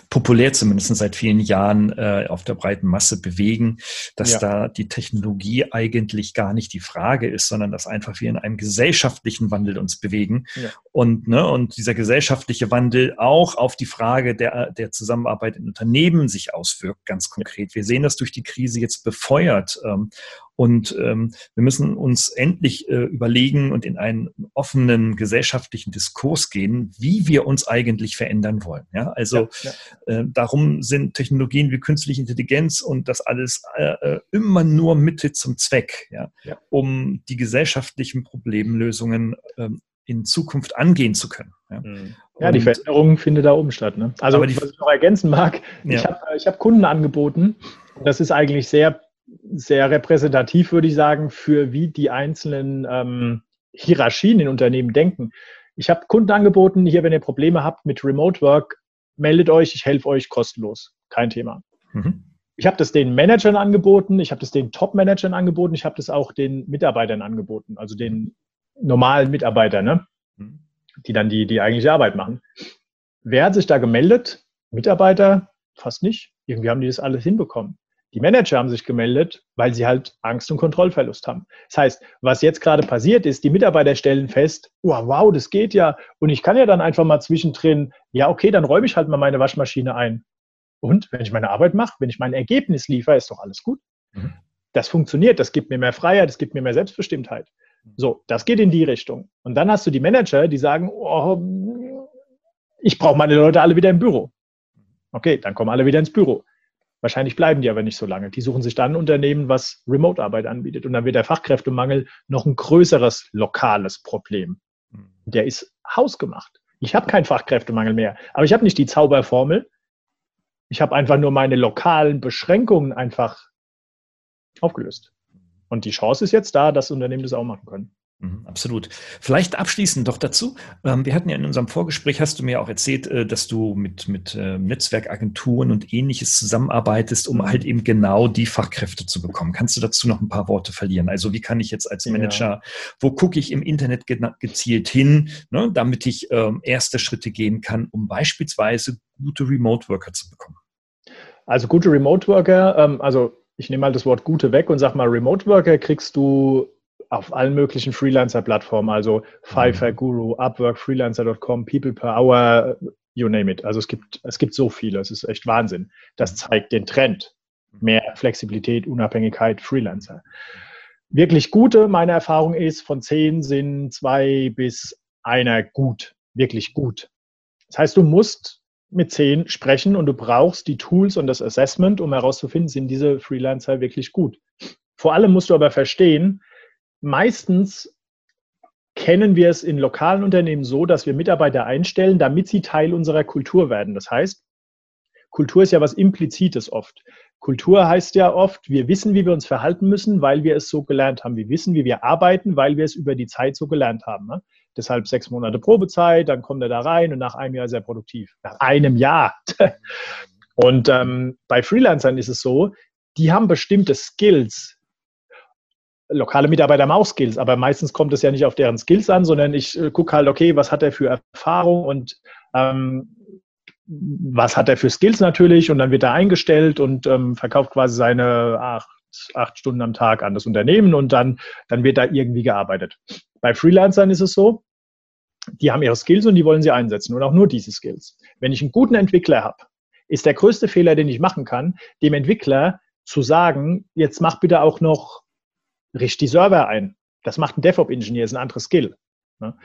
populär zumindest seit vielen Jahren äh, auf der breiten Masse bewegen, dass ja. da die Technologie eigentlich gar nicht die Frage ist, sondern dass einfach wir in einem gesellschaftlichen Wandel uns bewegen. Ja. Und, ne, und dieser gesellschaftliche Wandel auch auf die Frage der, der Zusammenarbeit in Unternehmen sich auswirkt, ganz konkret. Wir sehen das durch die Krise jetzt befeuert. Ähm, und ähm, wir müssen uns endlich äh, überlegen und in einen offenen gesellschaftlichen Diskurs gehen, wie wir uns eigentlich verändern wollen. Ja? Also ja, ja. Äh, darum sind Technologien wie künstliche Intelligenz und das alles äh, äh immer nur Mitte zum Zweck, ja? ja? um die gesellschaftlichen Problemlösungen ähm, in Zukunft angehen zu können. Ja, mhm. ja die Veränderung findet da oben statt. Ne? Also, die, was ich noch ergänzen mag, ich habe ich hab Kunden angeboten, das ist eigentlich sehr sehr repräsentativ, würde ich sagen, für wie die einzelnen ähm, Hierarchien in Unternehmen denken. Ich habe Kunden angeboten, hier, wenn ihr Probleme habt mit Remote Work, meldet euch, ich helfe euch kostenlos. Kein Thema. Mhm. Ich habe das den Managern angeboten, ich habe das den Top-Managern angeboten, ich habe das auch den Mitarbeitern angeboten, also den normalen Mitarbeitern, ne? Mhm. die dann die, die eigentliche Arbeit machen. Wer hat sich da gemeldet? Mitarbeiter? Fast nicht. Irgendwie haben die das alles hinbekommen. Die Manager haben sich gemeldet, weil sie halt Angst und Kontrollverlust haben. Das heißt, was jetzt gerade passiert ist, die Mitarbeiter stellen fest, oh, wow, das geht ja. Und ich kann ja dann einfach mal zwischendrin, ja, okay, dann räume ich halt mal meine Waschmaschine ein. Und wenn ich meine Arbeit mache, wenn ich mein Ergebnis liefere, ist doch alles gut. Mhm. Das funktioniert, das gibt mir mehr Freiheit, das gibt mir mehr Selbstbestimmtheit. So, das geht in die Richtung. Und dann hast du die Manager, die sagen, oh, ich brauche meine Leute alle wieder im Büro. Okay, dann kommen alle wieder ins Büro. Wahrscheinlich bleiben die aber nicht so lange. Die suchen sich dann ein Unternehmen, was Remote-Arbeit anbietet. Und dann wird der Fachkräftemangel noch ein größeres lokales Problem. Hm. Der ist hausgemacht. Ich habe keinen Fachkräftemangel mehr. Aber ich habe nicht die Zauberformel. Ich habe einfach nur meine lokalen Beschränkungen einfach aufgelöst. Und die Chance ist jetzt da, dass Unternehmen das auch machen können. Mhm, absolut. Vielleicht abschließend doch dazu. Ähm, wir hatten ja in unserem Vorgespräch, hast du mir auch erzählt, äh, dass du mit, mit ähm, Netzwerkagenturen und ähnliches zusammenarbeitest, um halt eben genau die Fachkräfte zu bekommen. Kannst du dazu noch ein paar Worte verlieren? Also wie kann ich jetzt als Manager, ja. wo gucke ich im Internet gezielt hin, ne, damit ich ähm, erste Schritte gehen kann, um beispielsweise gute Remote-Worker zu bekommen? Also gute Remote-Worker, also ich nehme mal das Wort gute weg und sag mal, Remote-Worker kriegst du auf allen möglichen Freelancer-Plattformen, also Fiverr, mhm. Guru, Upwork, Freelancer.com, People per Hour, you name it. Also es gibt, es gibt so viele, es ist echt Wahnsinn. Das mhm. zeigt den Trend. Mehr Flexibilität, Unabhängigkeit, Freelancer. Wirklich gute, meine Erfahrung ist, von zehn sind zwei bis einer gut, wirklich gut. Das heißt, du musst mit zehn sprechen und du brauchst die Tools und das Assessment, um herauszufinden, sind diese Freelancer wirklich gut. Vor allem musst du aber verstehen, meistens kennen wir es in lokalen Unternehmen so, dass wir Mitarbeiter einstellen, damit sie Teil unserer Kultur werden. Das heißt, Kultur ist ja was Implizites oft. Kultur heißt ja oft, wir wissen, wie wir uns verhalten müssen, weil wir es so gelernt haben. Wir wissen, wie wir arbeiten, weil wir es über die Zeit so gelernt haben. Ne? Deshalb sechs Monate Probezeit, dann kommt er da rein und nach einem Jahr sehr produktiv. Nach einem Jahr. <laughs> und ähm, bei Freelancern ist es so, die haben bestimmte Skills. Lokale Mitarbeiter haben auch Skills, aber meistens kommt es ja nicht auf deren Skills an, sondern ich äh, gucke halt, okay, was hat er für Erfahrung und ähm, was hat er für Skills natürlich und dann wird er eingestellt und ähm, verkauft quasi seine acht, acht Stunden am Tag an das Unternehmen und dann, dann wird da irgendwie gearbeitet. Bei Freelancern ist es so, die haben ihre Skills und die wollen sie einsetzen und auch nur diese Skills. Wenn ich einen guten Entwickler habe, ist der größte Fehler, den ich machen kann, dem Entwickler zu sagen, jetzt mach bitte auch noch richtig Server ein. Das macht ein DevOps-Ingenieur, ist ein anderes Skill. Ne?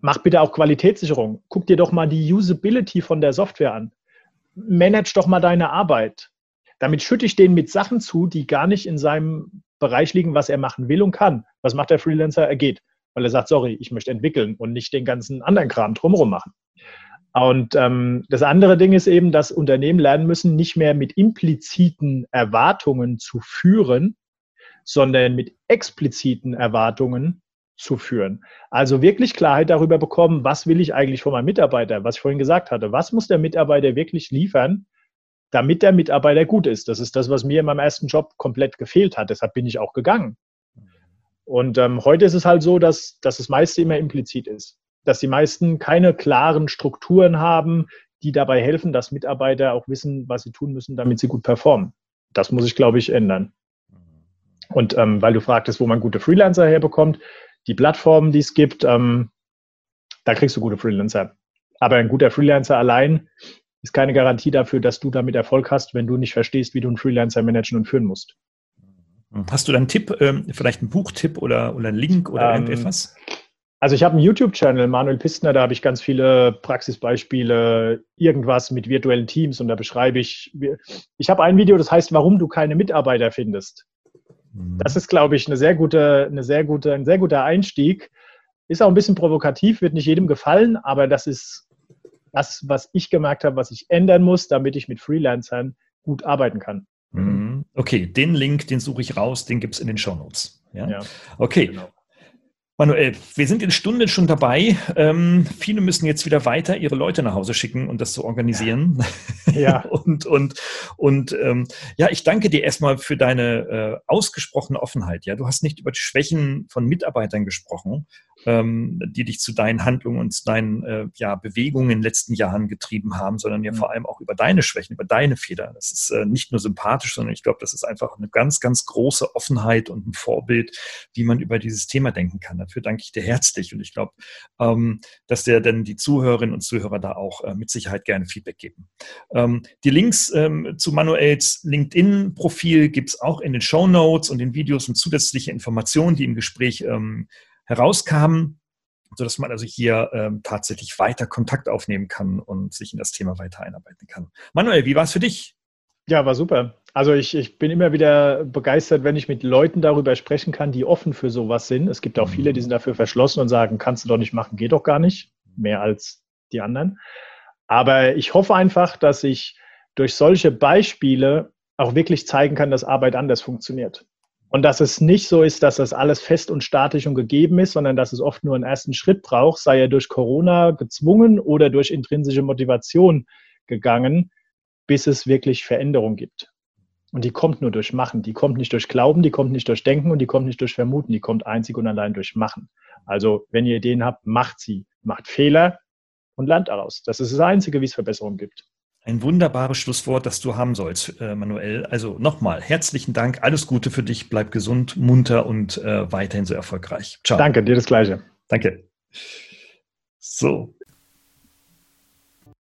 Mach bitte auch Qualitätssicherung. Guck dir doch mal die Usability von der Software an. Manage doch mal deine Arbeit. Damit schütte ich den mit Sachen zu, die gar nicht in seinem Bereich liegen, was er machen will und kann. Was macht der Freelancer? Er geht, weil er sagt, sorry, ich möchte entwickeln und nicht den ganzen anderen Kram drumherum machen. Und ähm, das andere Ding ist eben, dass Unternehmen lernen müssen, nicht mehr mit impliziten Erwartungen zu führen, sondern mit expliziten Erwartungen zu führen. Also wirklich Klarheit darüber bekommen, was will ich eigentlich von meinem Mitarbeiter, was ich vorhin gesagt hatte. Was muss der Mitarbeiter wirklich liefern, damit der Mitarbeiter gut ist? Das ist das, was mir in meinem ersten Job komplett gefehlt hat. Deshalb bin ich auch gegangen. Und ähm, heute ist es halt so, dass, dass das meiste immer implizit ist. Dass die meisten keine klaren Strukturen haben, die dabei helfen, dass Mitarbeiter auch wissen, was sie tun müssen, damit sie gut performen. Das muss ich, glaube ich, ändern. Und ähm, weil du fragtest, wo man gute Freelancer herbekommt, die Plattformen, die es gibt, ähm, da kriegst du gute Freelancer. Aber ein guter Freelancer allein ist keine Garantie dafür, dass du damit Erfolg hast, wenn du nicht verstehst, wie du einen Freelancer managen und führen musst. Hast du da einen Tipp, ähm, vielleicht einen Buchtipp oder, oder einen Link oder ähm, irgendetwas? Also ich habe einen YouTube-Channel, Manuel Pistner, da habe ich ganz viele Praxisbeispiele, irgendwas mit virtuellen Teams und da beschreibe ich, ich habe ein Video, das heißt, warum du keine Mitarbeiter findest. Mhm. Das ist, glaube ich, eine sehr gute, eine sehr gute, ein sehr guter Einstieg. Ist auch ein bisschen provokativ, wird nicht jedem gefallen, aber das ist das, was ich gemerkt habe, was ich ändern muss, damit ich mit Freelancern gut arbeiten kann. Mhm. Okay, den Link, den suche ich raus, den gibt es in den Show Notes. Ja? ja okay. Genau. Manuel, wir sind in Stunde schon dabei. Ähm, viele müssen jetzt wieder weiter ihre Leute nach Hause schicken und das zu organisieren. Ja. <laughs> und und, und ähm, ja, ich danke dir erstmal für deine äh, ausgesprochene Offenheit. Ja, du hast nicht über die Schwächen von Mitarbeitern gesprochen, ähm, die dich zu deinen Handlungen und zu deinen äh, ja, Bewegungen in den letzten Jahren getrieben haben, sondern ja mhm. vor allem auch über deine Schwächen, über deine Fehler. Das ist äh, nicht nur sympathisch, sondern ich glaube, das ist einfach eine ganz, ganz große Offenheit und ein Vorbild, wie man über dieses Thema denken kann. Dafür danke ich dir herzlich und ich glaube, ähm, dass dir dann die Zuhörerinnen und Zuhörer da auch äh, mit Sicherheit gerne Feedback geben. Ähm, die Links ähm, zu Manuels LinkedIn-Profil gibt es auch in den Show Notes und den Videos und zusätzliche Informationen, die im Gespräch ähm, herauskamen, sodass man also hier ähm, tatsächlich weiter Kontakt aufnehmen kann und sich in das Thema weiter einarbeiten kann. Manuel, wie war es für dich? Ja, war super. Also ich, ich bin immer wieder begeistert, wenn ich mit Leuten darüber sprechen kann, die offen für sowas sind. Es gibt auch viele, die sind dafür verschlossen und sagen, kannst du doch nicht machen, geht doch gar nicht, mehr als die anderen. Aber ich hoffe einfach, dass ich durch solche Beispiele auch wirklich zeigen kann, dass Arbeit anders funktioniert. Und dass es nicht so ist, dass das alles fest und statisch und gegeben ist, sondern dass es oft nur einen ersten Schritt braucht, sei er durch Corona gezwungen oder durch intrinsische Motivation gegangen, bis es wirklich Veränderung gibt. Und die kommt nur durch Machen. Die kommt nicht durch Glauben, die kommt nicht durch Denken und die kommt nicht durch Vermuten. Die kommt einzig und allein durch Machen. Also, wenn ihr Ideen habt, macht sie. Macht Fehler und lernt daraus. Das ist das Einzige, wie es Verbesserungen gibt. Ein wunderbares Schlusswort, das du haben sollst, äh, Manuel. Also nochmal herzlichen Dank, alles Gute für dich, bleib gesund, munter und äh, weiterhin so erfolgreich. Ciao. Danke, dir das Gleiche. Danke. So.